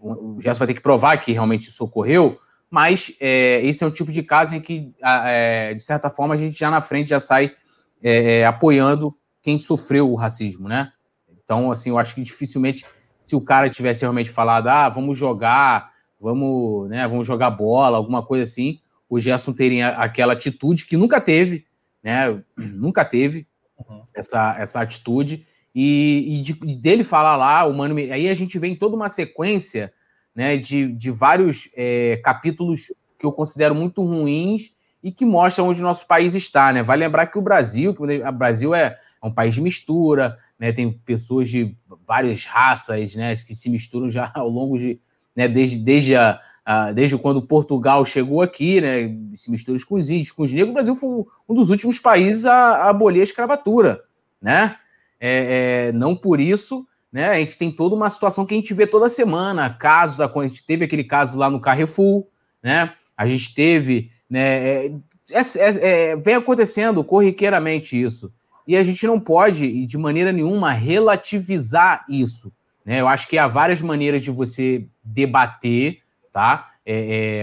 O Gerson vai ter que provar que realmente isso ocorreu, mas é, esse é o tipo de caso em que, é, de certa forma, a gente já na frente já sai é, é apoiando quem sofreu o racismo, né? Então, assim, eu acho que dificilmente se o cara tivesse realmente falado, ah, vamos jogar, vamos, né, vamos jogar bola, alguma coisa assim, o Gerson teria aquela atitude que nunca teve, né? Nunca teve uhum. essa, essa atitude. E, e, de, dele falar lá, o Mano. Aí a gente vem toda uma sequência né, de, de vários é, capítulos que eu considero muito ruins e que mostram onde o nosso país está, né? Vai lembrar que o Brasil, que o Brasil é, é um país de mistura, né? Tem pessoas de várias raças, né? Que se misturam já ao longo de, né? Desde, desde, a, a desde quando Portugal chegou aqui, né? Se mistura com os índios, com os negros. O Brasil foi um dos últimos países a, a abolir a escravatura, né? É, é, não por isso, né? A gente tem toda uma situação que a gente vê toda semana, casos, a gente teve aquele caso lá no Carrefour, né? A gente teve, né? É, é, é, é vem acontecendo corriqueiramente isso e a gente não pode, de maneira nenhuma, relativizar isso. Né? Eu acho que há várias maneiras de você debater, tá?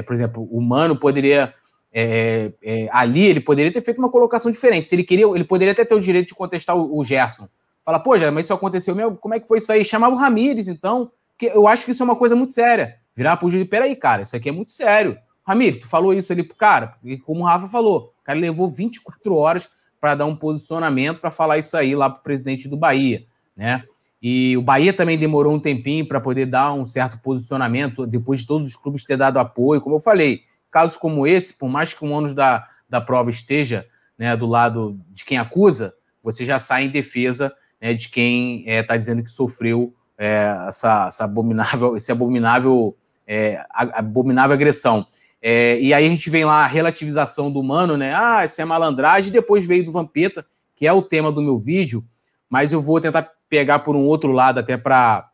Por exemplo, o Mano poderia. É, é ali ele poderia ter feito uma colocação diferente. Se ele queria, ele poderia até ter o direito de contestar o, o Gerson. Falar, pô, já, mas isso aconteceu mesmo? Como é que foi isso aí? Chamava o Ramires, então. Que eu acho que isso é uma coisa muito séria. Virar pro juiz, peraí, cara, isso aqui é muito sério. Ramires, tu falou isso ali pro cara? E como o Rafa falou, o cara levou 24 horas para dar um posicionamento para falar isso aí lá para o presidente do Bahia, né? E o Bahia também demorou um tempinho para poder dar um certo posicionamento, depois de todos os clubes ter dado apoio. Como eu falei, casos como esse, por mais que o ônus da, da prova esteja né, do lado de quem acusa, você já sai em defesa né, de quem está tá dizendo que sofreu é, essa, essa, abominável, esse abominável, é, abominável agressão. E aí a gente vem lá a relativização do humano, né? Ah, isso é malandragem. Depois veio do Vampeta, que é o tema do meu vídeo, mas eu vou tentar pegar por um outro lado até para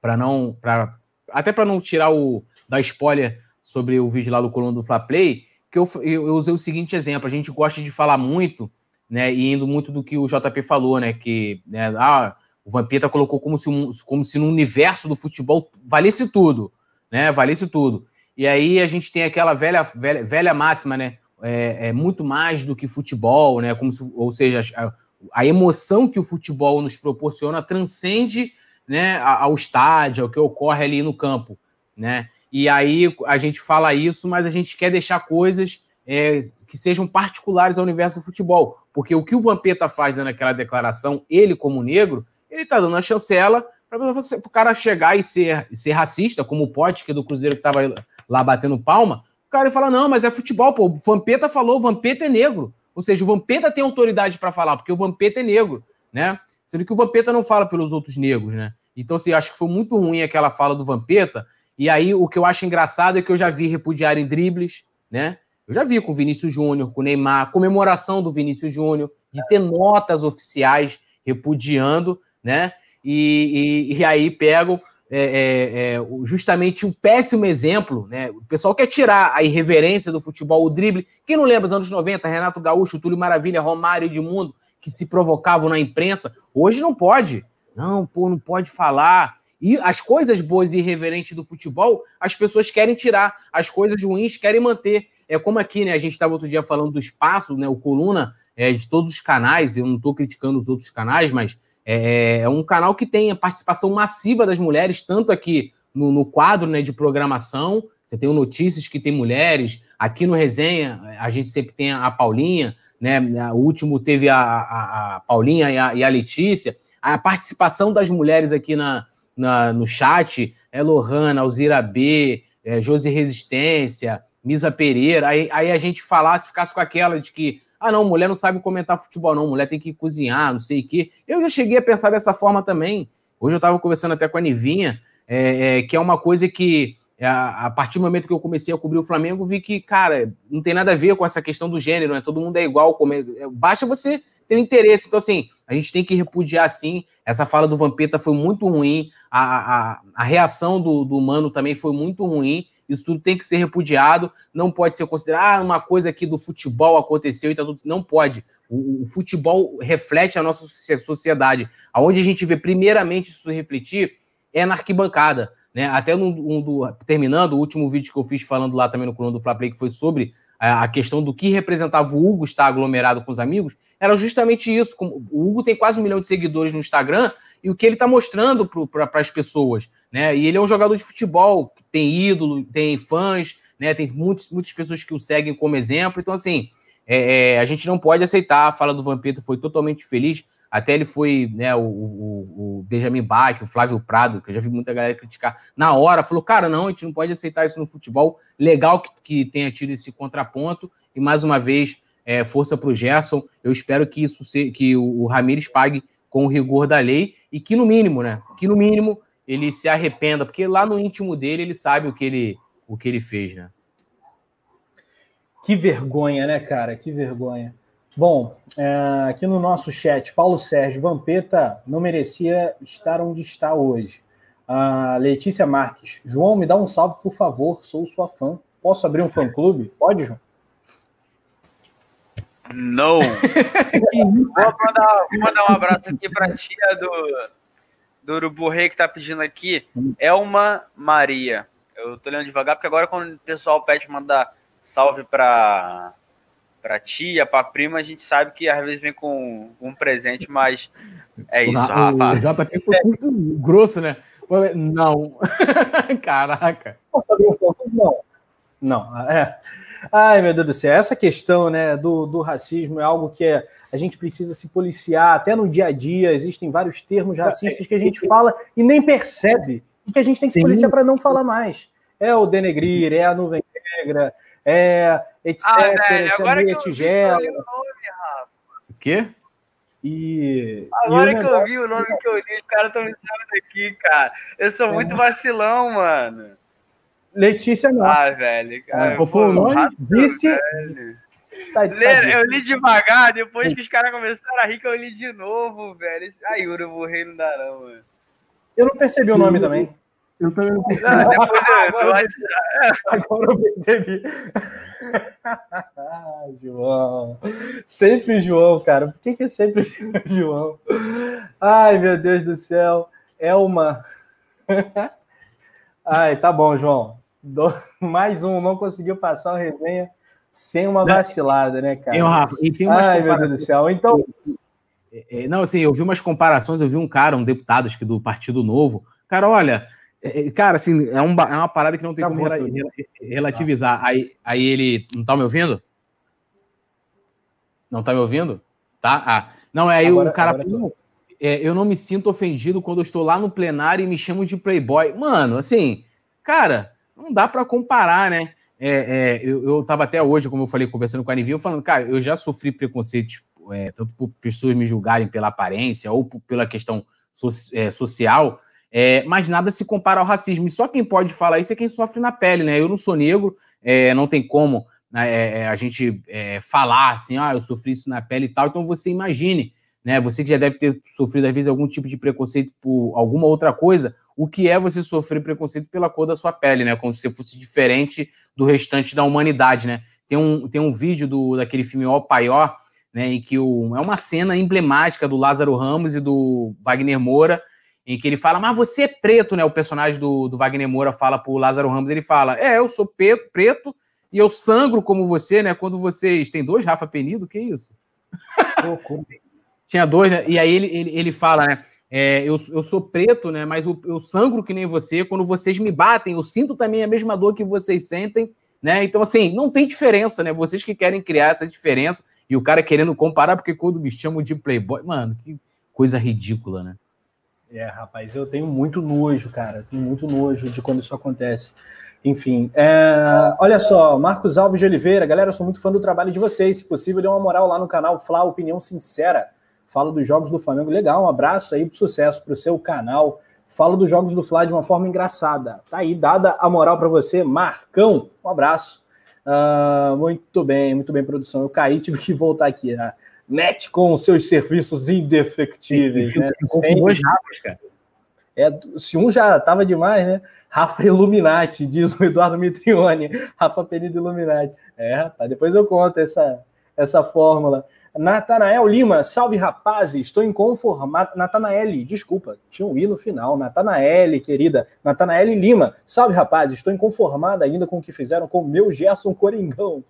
para não para até para não tirar o da spoiler sobre o vídeo lá do Coluna do Fla Play, que eu, eu, usei o seguinte exemplo, a gente gosta de falar muito, né, e indo muito do que o JP falou, né, que né, ah, o Vampeta colocou como se, um, como se no universo do futebol valesse tudo, né, valesse tudo. E aí a gente tem aquela velha, velha, velha máxima, né? É, é, muito mais do que futebol, né? Como se, ou seja, a, a, emoção que o futebol nos proporciona transcende né, ao estádio, ao que ocorre ali no campo, né? E aí a gente fala isso, mas a gente quer deixar coisas é, que sejam particulares ao universo do futebol, porque o que o Vampeta faz né, naquela declaração, ele como negro, ele está dando a chancela para o cara chegar e ser, ser racista, como o Pote, que é do Cruzeiro que estava lá batendo palma, o cara fala: não, mas é futebol, pô. O Vampeta falou, o Vampeta é negro. Ou seja, o Vampeta tem autoridade para falar, porque o Vampeta é negro, né? Sendo que o Vampeta não fala pelos outros negros, né? Então, assim, acho que foi muito ruim aquela fala do Vampeta. E aí, o que eu acho engraçado é que eu já vi repudiarem dribles, né? Eu já vi com o Vinícius Júnior, com o Neymar, comemoração do Vinícius Júnior, de ter notas oficiais repudiando, né? E, e, e aí pegam é, é, é, justamente um péssimo exemplo, né? O pessoal quer tirar a irreverência do futebol, o drible. Quem não lembra dos anos 90, Renato Gaúcho, Túlio Maravilha, Romário Edmundo, que se provocavam na imprensa, hoje não pode. Não, pô, não pode falar. E as coisas boas e irreverentes do futebol, as pessoas querem tirar, as coisas ruins querem manter. É como aqui, né? A gente estava outro dia falando do espaço, né? O Coluna é, de todos os canais, eu não estou criticando os outros canais, mas é, é, um canal que tem a participação massiva das mulheres, tanto aqui no, no quadro né, de programação, você tem o Notícias que tem mulheres, aqui no Resenha, a gente sempre tem a Paulinha, né? O último teve a, a, a Paulinha e a, e a Letícia. A participação das mulheres aqui na, na, no chat é Lohana, Alzira B, é, Josi Resistência, Misa Pereira. Aí, aí a gente falasse, ficasse com aquela de que, ah, não, mulher não sabe comentar futebol, não, mulher tem que cozinhar, não sei o quê. Eu já cheguei a pensar dessa forma também. Hoje eu estava conversando até com a Nivinha, é, é, que é uma coisa que, a, a, partir do momento que eu comecei a cobrir o Flamengo, vi que, cara, não tem nada a ver com essa questão do gênero, né? Todo mundo é igual, come... basta você ter um interesse. Então, assim, a gente tem que repudiar, sim. Essa fala do Vampeta foi muito ruim, a, a, a reação do, do Mano também foi muito ruim. Isso tudo tem que ser repudiado, não pode ser considerado ah, uma coisa aqui do futebol aconteceu e tá tudo. Não pode. O, o, futebol reflete a nossa sociedade. Aonde a gente vê primeiramente isso refletir é na arquibancada. Né? Até no, um do, terminando, o último vídeo que eu fiz falando lá também no coluna do Fla Play, que foi sobre a, a questão do que representava o Hugo estar aglomerado com os amigos, era justamente isso. O Hugo tem quase um milhão de seguidores no Instagram e o que ele está mostrando para as pessoas. Né? E ele é um jogador de futebol, tem ídolo, tem fãs, né? tem muitos, muitas pessoas que o seguem como exemplo. Então, assim, é, é, a gente não pode aceitar. A fala do Vampeta foi totalmente feliz. Até ele foi, né, o, o, o Benjamin Bach, o Flávio Prado, que eu já vi muita galera criticar, na hora, falou: cara, não, a gente não pode aceitar isso no futebol. Legal que, que tenha tido esse contraponto. E mais uma vez, é, força para o Gerson. Eu espero que isso se, que o, o Ramires pague com o rigor da lei e que no mínimo, né? Que no mínimo ele se arrependa, porque lá no íntimo dele ele sabe o que ele, o que ele fez, né? Que vergonha, né, cara? Que vergonha. Bom, é, aqui no nosso chat, Paulo Sérgio Vampeta não merecia estar onde está hoje. A Letícia Marques, João, me dá um salve, por favor, sou sua fã. Posso abrir um fã-clube? Pode, João? Não. vou, mandar, vou mandar um abraço aqui para a tia do, do Urubu Rei que tá pedindo aqui. Elma Maria. Eu tô lendo devagar, porque agora quando o pessoal pede mandar salve para pra tia, pra prima, a gente sabe que às vezes vem com um presente, mas é isso, o, Rafa. O JP foi muito grosso, né? Não. Caraca. Não. Não, é. Ai, meu Deus do céu, essa questão né, do, do racismo é algo que é, a gente precisa se policiar, até no dia a dia existem vários termos racistas que a gente fala e nem percebe, e que a gente tem que se policiar para não falar mais. É o denegrir, é a nuvem negra, é etc, ah, velho, é a meia tigela. O quê? E, Agora e que eu vi o nome que eu li, os caras estão me dizendo aqui, cara. Eu sou é. muito vacilão, mano. Letícia não. Ah, velho. Cara, foi o nome? Disse. Tá, tá eu li devagar, depois que os caras começaram a rir, que eu li de novo, velho. Ai, Urubu Rei não dá, não, mano. Eu não percebi o nome também. Eu também não percebi. Depois eu, agora, eu, agora eu percebi. ah, João. Sempre João, cara. Por que, que é sempre João? Ai, meu Deus do céu. Elma. Ai, tá bom, João. Do... Mais um, não conseguiu passar a resenha sem uma vacilada, né, cara? Tem, Rafa, e tem umas Ai, meu Deus do céu. Então. É, é, não, assim, eu vi umas comparações, eu vi um cara, um deputado, acho que do Partido Novo. Cara, olha, é, cara, assim, é, um, é uma parada que não tem tá como relativizar. Tá. Aí, aí ele. Não tá me ouvindo? Não tá me ouvindo? Tá? Ah. Não, é aí agora, o cara. É, eu não me sinto ofendido quando eu estou lá no plenário e me chamam de playboy. Mano, assim, cara, não dá para comparar, né? É, é, eu, eu tava até hoje, como eu falei, conversando com a Anivinho, falando, cara, eu já sofri preconceito, é, tanto por pessoas me julgarem pela aparência ou por, pela questão so, é, social, É, mas nada se compara ao racismo. E só quem pode falar isso é quem sofre na pele, né? Eu não sou negro, é, não tem como né, a gente falar assim, ah, eu sofri isso na pele e tal. Então você imagine, né? Você que já deve ter sofrido, às vezes, algum tipo de preconceito por alguma outra coisa, o que é você sofrer preconceito pela cor da sua pele, né? Como se você fosse diferente do restante da humanidade, né? Tem um, tem um vídeo do, daquele filme O Paió, né? Em que o, é uma cena emblemática do Lázaro Ramos e do Wagner Moura, em que ele fala, mas você é preto, né? O personagem do, do Wagner Moura fala pro Lázaro Ramos, ele fala, é, eu sou preto, preto e eu sangro como você, né? Quando vocês. Tem dois Rafa Penido, que isso? Tinha dois, né? E aí ele, ele, ele fala, né? É, eu, eu sou preto, né? Mas eu, eu sangro que nem você. Quando vocês me batem, eu sinto também a mesma dor que vocês sentem, né? Então, assim, não tem diferença, né? Vocês que querem criar essa diferença e o cara querendo comparar, porque quando me chamam de playboy, mano, que coisa ridícula, né? É, rapaz, eu tenho muito nojo, cara. Tenho muito nojo de quando isso acontece. Enfim, é... olha só, Marcos Alves de Oliveira, galera, eu sou muito fã do trabalho de vocês. Se possível, dê uma moral lá no canal Fla Opinião Sincera. Falo dos jogos do Flamengo. Legal, um abraço aí pro sucesso pro seu canal. Falo dos jogos do Fla de uma forma engraçada. Tá aí, dada a moral para você, Marcão. Um abraço. Uh, muito bem, muito bem, produção. Eu caí, tive que voltar aqui. Né? Net com seus serviços indefectíveis. Né? Sem... dois cara. É, se um já tava demais, né? Rafa Illuminati, diz o Eduardo Mitrione. Rafa Penido Illuminati. É, rapaz, depois eu conto essa, essa fórmula. Natanael Lima, salve rapazes, estou inconformado. Natanael, desculpa, tinha um i no final. Natanael, querida. Natanael Lima, salve rapazes, estou inconformada ainda com o que fizeram com o meu Gerson Coringão.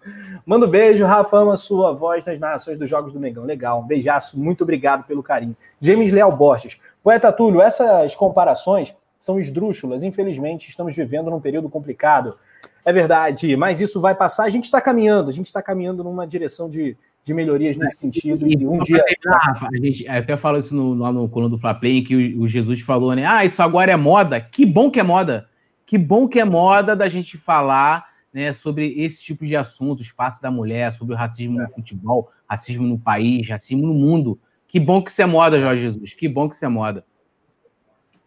Manda um beijo, Rafa, ama sua voz nas narrações dos Jogos do Mengão. Legal, um beijaço, muito obrigado pelo carinho. James Leal Borges, poeta Túlio, essas comparações são esdrúxulas. Infelizmente, estamos vivendo num período complicado. É verdade, mas isso vai passar. A gente está caminhando, a gente está caminhando numa direção de de melhorias nesse sentido. E, um dia. a gente até fala isso no, lá no coluna do Fla Play, que o, o, Jesus falou, né? Ah, isso agora é moda. Que bom que é moda. Que bom que é moda da gente falar né, sobre esse tipo de assunto, espaço da mulher, sobre o racismo é. no futebol, racismo no país, racismo no mundo. Que bom que isso é moda, Jorge Jesus. Que bom que isso é moda.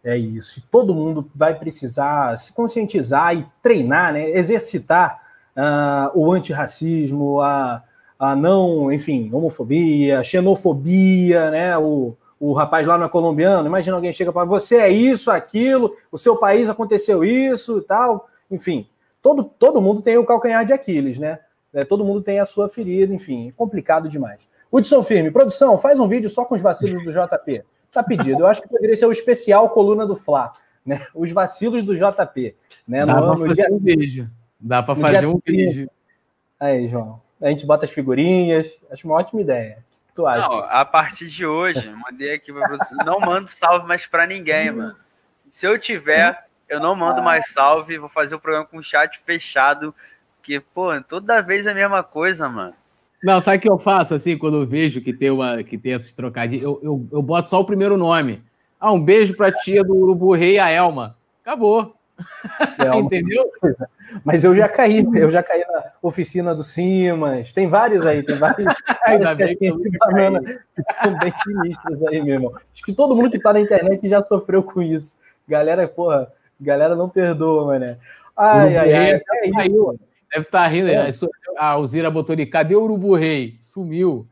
É isso. Todo mundo vai precisar se conscientizar e treinar, né? exercitar uh, o antirracismo, a a não, enfim, homofobia, xenofobia, né? O, o rapaz lá no colombiano, imagina alguém chega para você é isso, aquilo, o seu país aconteceu isso e tal, enfim, todo, todo mundo tem o calcanhar de Aquiles, né? É, todo mundo tem a sua ferida, enfim, é complicado demais. Hudson Firme, produção, faz um vídeo só com os vacilos do JP. Tá pedido. Eu acho que poderia ser o especial coluna do Fla, né? Os vacilos do JP, né? Dá no, fazer dia... um vídeo. Dá para fazer um vídeo. Aí, João a gente bota as figurinhas. Acho uma ótima ideia. O que tu acha? Não, a partir de hoje, mandei aqui pra produção. Não mando salve mais para ninguém, mano. Se eu tiver, eu não mando mais salve. Vou fazer o programa com o chat fechado. Que, pô, toda vez é a mesma coisa, mano. Não, sabe o que eu faço assim quando eu vejo que tem, uma, que tem esses trocadilhos? Eu, eu, eu boto só o primeiro nome. Ah, um beijo pra tia do Urubu Rei, a Elma. Acabou. É Entendeu? Mas eu já caí, eu já caí na oficina do Simas. Tem vários aí, tem vários. Ainda bem que banana, são bem sinistros aí, meu irmão. Acho que todo mundo que tá na internet já sofreu com isso. Galera, porra, galera não perdoa, mané. Ai, ai, ai. É caiu. Deve estar tá rindo. É. A Alzira botou ali, cadê o Urubu Rei? Sumiu.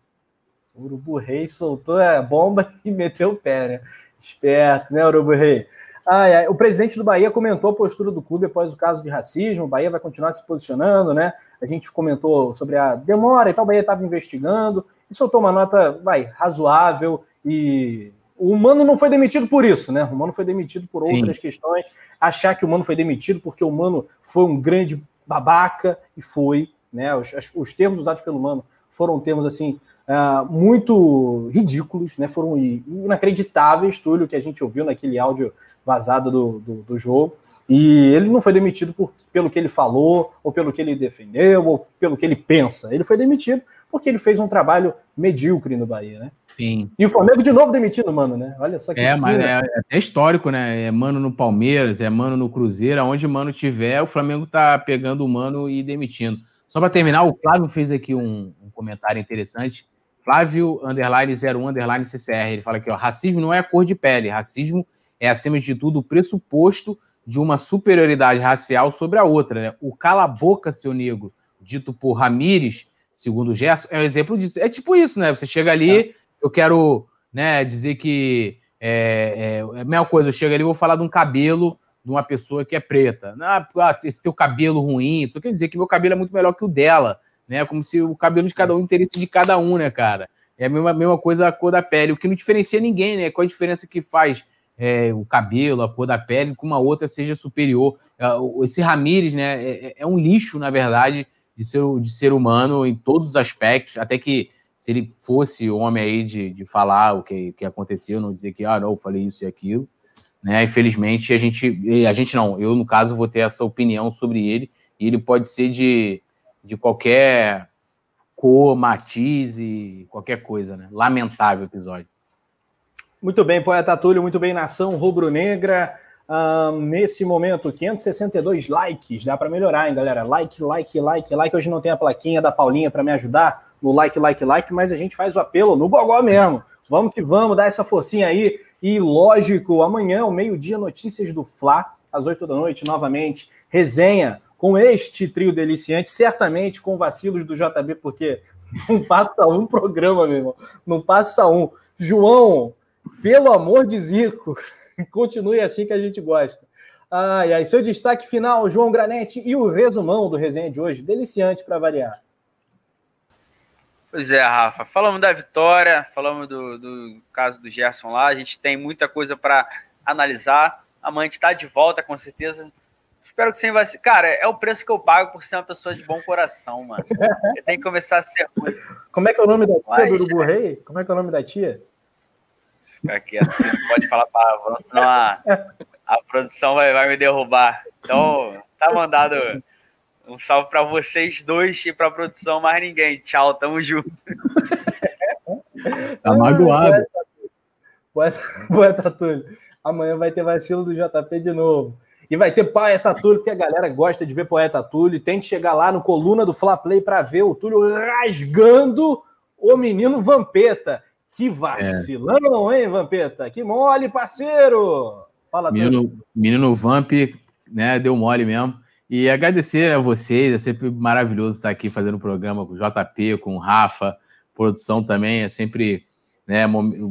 O Urubu Rei soltou a bomba e meteu o pé, né? Esperto, né, Urubu Rei? Ai, ai. O presidente do Bahia comentou a postura do clube após o caso de racismo. O Bahia vai continuar se posicionando, né? A gente comentou sobre a demora e tal. O Bahia estava investigando e soltou uma nota, vai, razoável. E o Mano não foi demitido por isso, né? O Mano foi demitido por Sim. outras questões. Achar que o Mano foi demitido porque o Mano foi um grande babaca e foi, né? Os, os termos usados pelo Mano foram termos assim uh, muito ridículos, né? Foram inacreditáveis, Túlio, que a gente ouviu naquele áudio vazado do, do, do, jogo. E ele não foi demitido por, pelo que ele falou, ou pelo que ele defendeu, ou pelo que ele pensa. Ele foi demitido porque ele fez um trabalho medíocre no Bahia, né? Sim. E o Flamengo de novo demitido, mano, né? Olha só que É, mas é, é, histórico, né? É mano no Palmeiras, é mano no Cruzeiro, aonde mano tiver, o Flamengo tá pegando o mano e demitindo. Só para terminar, o Flávio fez aqui um, um comentário interessante. Flávio, underline 01, underline CCR. Ele fala aqui, ó, racismo não é cor de pele, racismo é, acima de tudo, o pressuposto de uma superioridade racial sobre a outra. Né? O cala-boca, seu negro, dito por Ramires, segundo o Gerson, é um exemplo disso. É tipo isso, né? Você chega ali, é. eu quero né, dizer que é, é, é, a mesma coisa, eu chego ali e vou falar de um cabelo de uma pessoa que é preta. Ah, ah, esse teu cabelo ruim, tu quer dizer que meu cabelo é muito melhor que o dela, né? Como se o cabelo de cada um, o interesse de cada um, né, cara? É a mesma, mesma coisa a cor da pele, o que não diferencia ninguém, né? Qual a diferença que faz é, o cabelo, a cor da pele, que uma outra seja superior? É, esse Ramires, né, é, é, um lixo, na verdade, de ser, de ser humano em todos os aspectos, até que se ele fosse homem aí de, de falar o que, que aconteceu, não dizer que, ah, não, eu falei isso e aquilo, né? Infelizmente, a gente, a gente não, eu, no caso, vou ter essa opinião sobre ele, e ele pode ser de, de qualquer cor, matiz e qualquer coisa, né? Lamentável episódio. Muito bem, poeta Túlio, muito bem, nação rubro-negra. Nesse momento, 562 likes, dá para melhorar, hein, galera? Like, like, like, like. Hoje não tem a plaquinha da Paulinha para me ajudar, no like, like, like, mas a gente faz o apelo no gogó mesmo. Vamos que vamos, dar essa forcinha aí. E lógico, amanhã, ao meio-dia, notícias do Fla, às 8 da noite, novamente. Resenha com este trio deliciante, certamente com vacilos do JB, porque não passa um programa, meu irmão. Não passa um. João, pelo amor de Zico, continue assim que a gente gosta. Ai, ai, seu destaque final, João Granete, e o resumão do resenha de hoje, deliciante para variar. Pois é, Rafa. Falamos da vitória, falamos do, do caso do Gerson lá. A gente tem muita coisa para analisar. Amanhã a gente está de volta, com certeza. Espero que você vai. Cara, é o preço que eu pago por ser uma pessoa de bom coração, mano. Tem que começar a ser ruim. Como é que é o nome da tia Mas, do Urubu Rei? Como é que é o nome da tia? Fica quieto, não pode falar palavrão, senão a, a produção vai, vai me derrubar. Então, tá mandado um salve para vocês dois e para a produção, mais ninguém. Tchau, tamo junto. tá magoado. Poeta, poeta Túlio. Amanhã vai ter vacilo do JP de novo. E vai ter Poeta Túlio, porque a galera gosta de ver Poeta Túlio. Tem que chegar lá no coluna do Fla Play para ver o Túlio rasgando o menino Vampeta. Que vacilão, é. hein, Vampeta? Que mole, parceiro! Fala, menino, menino Vamp, né? Deu mole mesmo. E agradecer a vocês, é sempre maravilhoso estar aqui fazendo o programa com o JP, com o Rafa, produção também, é sempre né,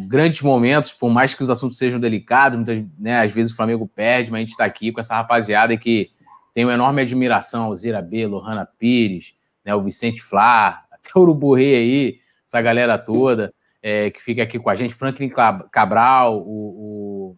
grandes momentos, por mais que os assuntos sejam delicados, muitas, né, às vezes o Flamengo perde, mas a gente está aqui com essa rapaziada que tem uma enorme admiração ao Zira B, Lohana Pires, né, o Vicente Flá, até o Urubu Rei aí, essa galera toda é, que fica aqui com a gente, Franklin Cabral, o,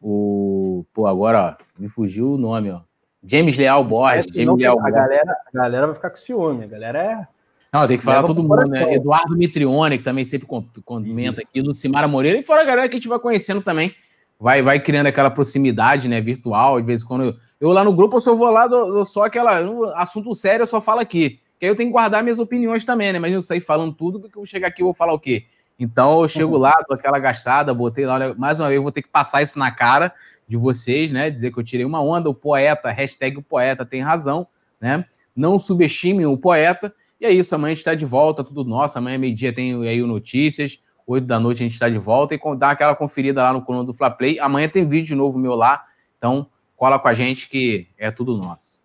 o, o pô, agora ó, me fugiu o nome, ó, James Leal Borges. É, James Leal a, galera, a galera vai ficar com ciúme. A galera é. Não, tem que falar todo mundo, né? Eduardo Mitrione, que também sempre comenta Isso. aqui, Lucimara Moreira, e fora a galera que a gente vai conhecendo também. Vai, vai criando aquela proximidade, né, virtual, de vez em quando. Eu, eu lá no grupo, eu só vou lá, só aquela. Assunto sério, eu só falo aqui. Que aí eu tenho que guardar minhas opiniões também, né? Mas eu sair falando tudo, porque eu vou chegar aqui e vou falar o quê? Então eu chego uhum. lá, dou aquela gastada, botei lá, mais uma vez, eu vou ter que passar isso na cara de vocês, né? Dizer que eu tirei uma onda, o poeta, hashtag o poeta tem razão, né? Não subestimem o poeta. E é isso, amanhã a gente está de volta, tudo nosso. Amanhã, meio-dia, tem aí o Notícias. Oito da noite a gente está de volta e dá aquela conferida lá no coluna do Fla Play. Amanhã tem vídeo novo meu lá. Então, cola com a gente que é tudo nosso.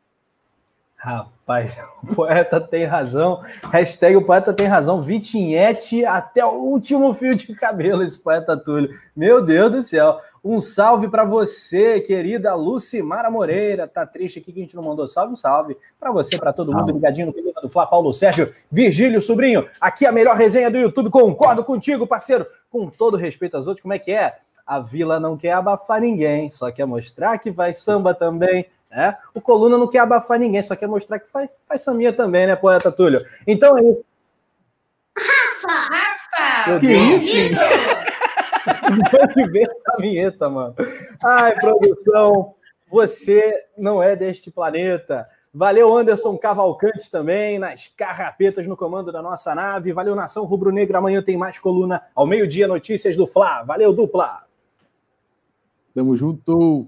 Rapaz, o poeta tem razão. Hashtag o poeta tem razão. Vitinhete até o último fio de cabelo, esse poeta Túlio. Meu Deus do céu. Um salve para você, querida Lucimara Moreira. Tá triste aqui que a gente não mandou salve, um salve para você, para todo salve. mundo ligadinho no clima do Flá, Paulo Sérgio, Virgílio Sobrinho. Aqui a melhor resenha do YouTube. Concordo contigo, parceiro. Com todo respeito aos outros, como é que é? A Vila não quer abafar ninguém, só quer mostrar que vai samba também. Né? O Coluna não quer abafar ninguém, só quer mostrar que faz, faz sambinha também, né, poeta Túlio? Então é isso. Rafa! Rafa! Que isso? que ver essa vinheta, mano. Ai, produção, você não é deste planeta. Valeu, Anderson Cavalcante também, nas carrapetas no comando da nossa nave. Valeu, Nação Rubro-Negra. Amanhã tem mais coluna ao meio-dia, notícias do Fla. Valeu, dupla. Tamo junto.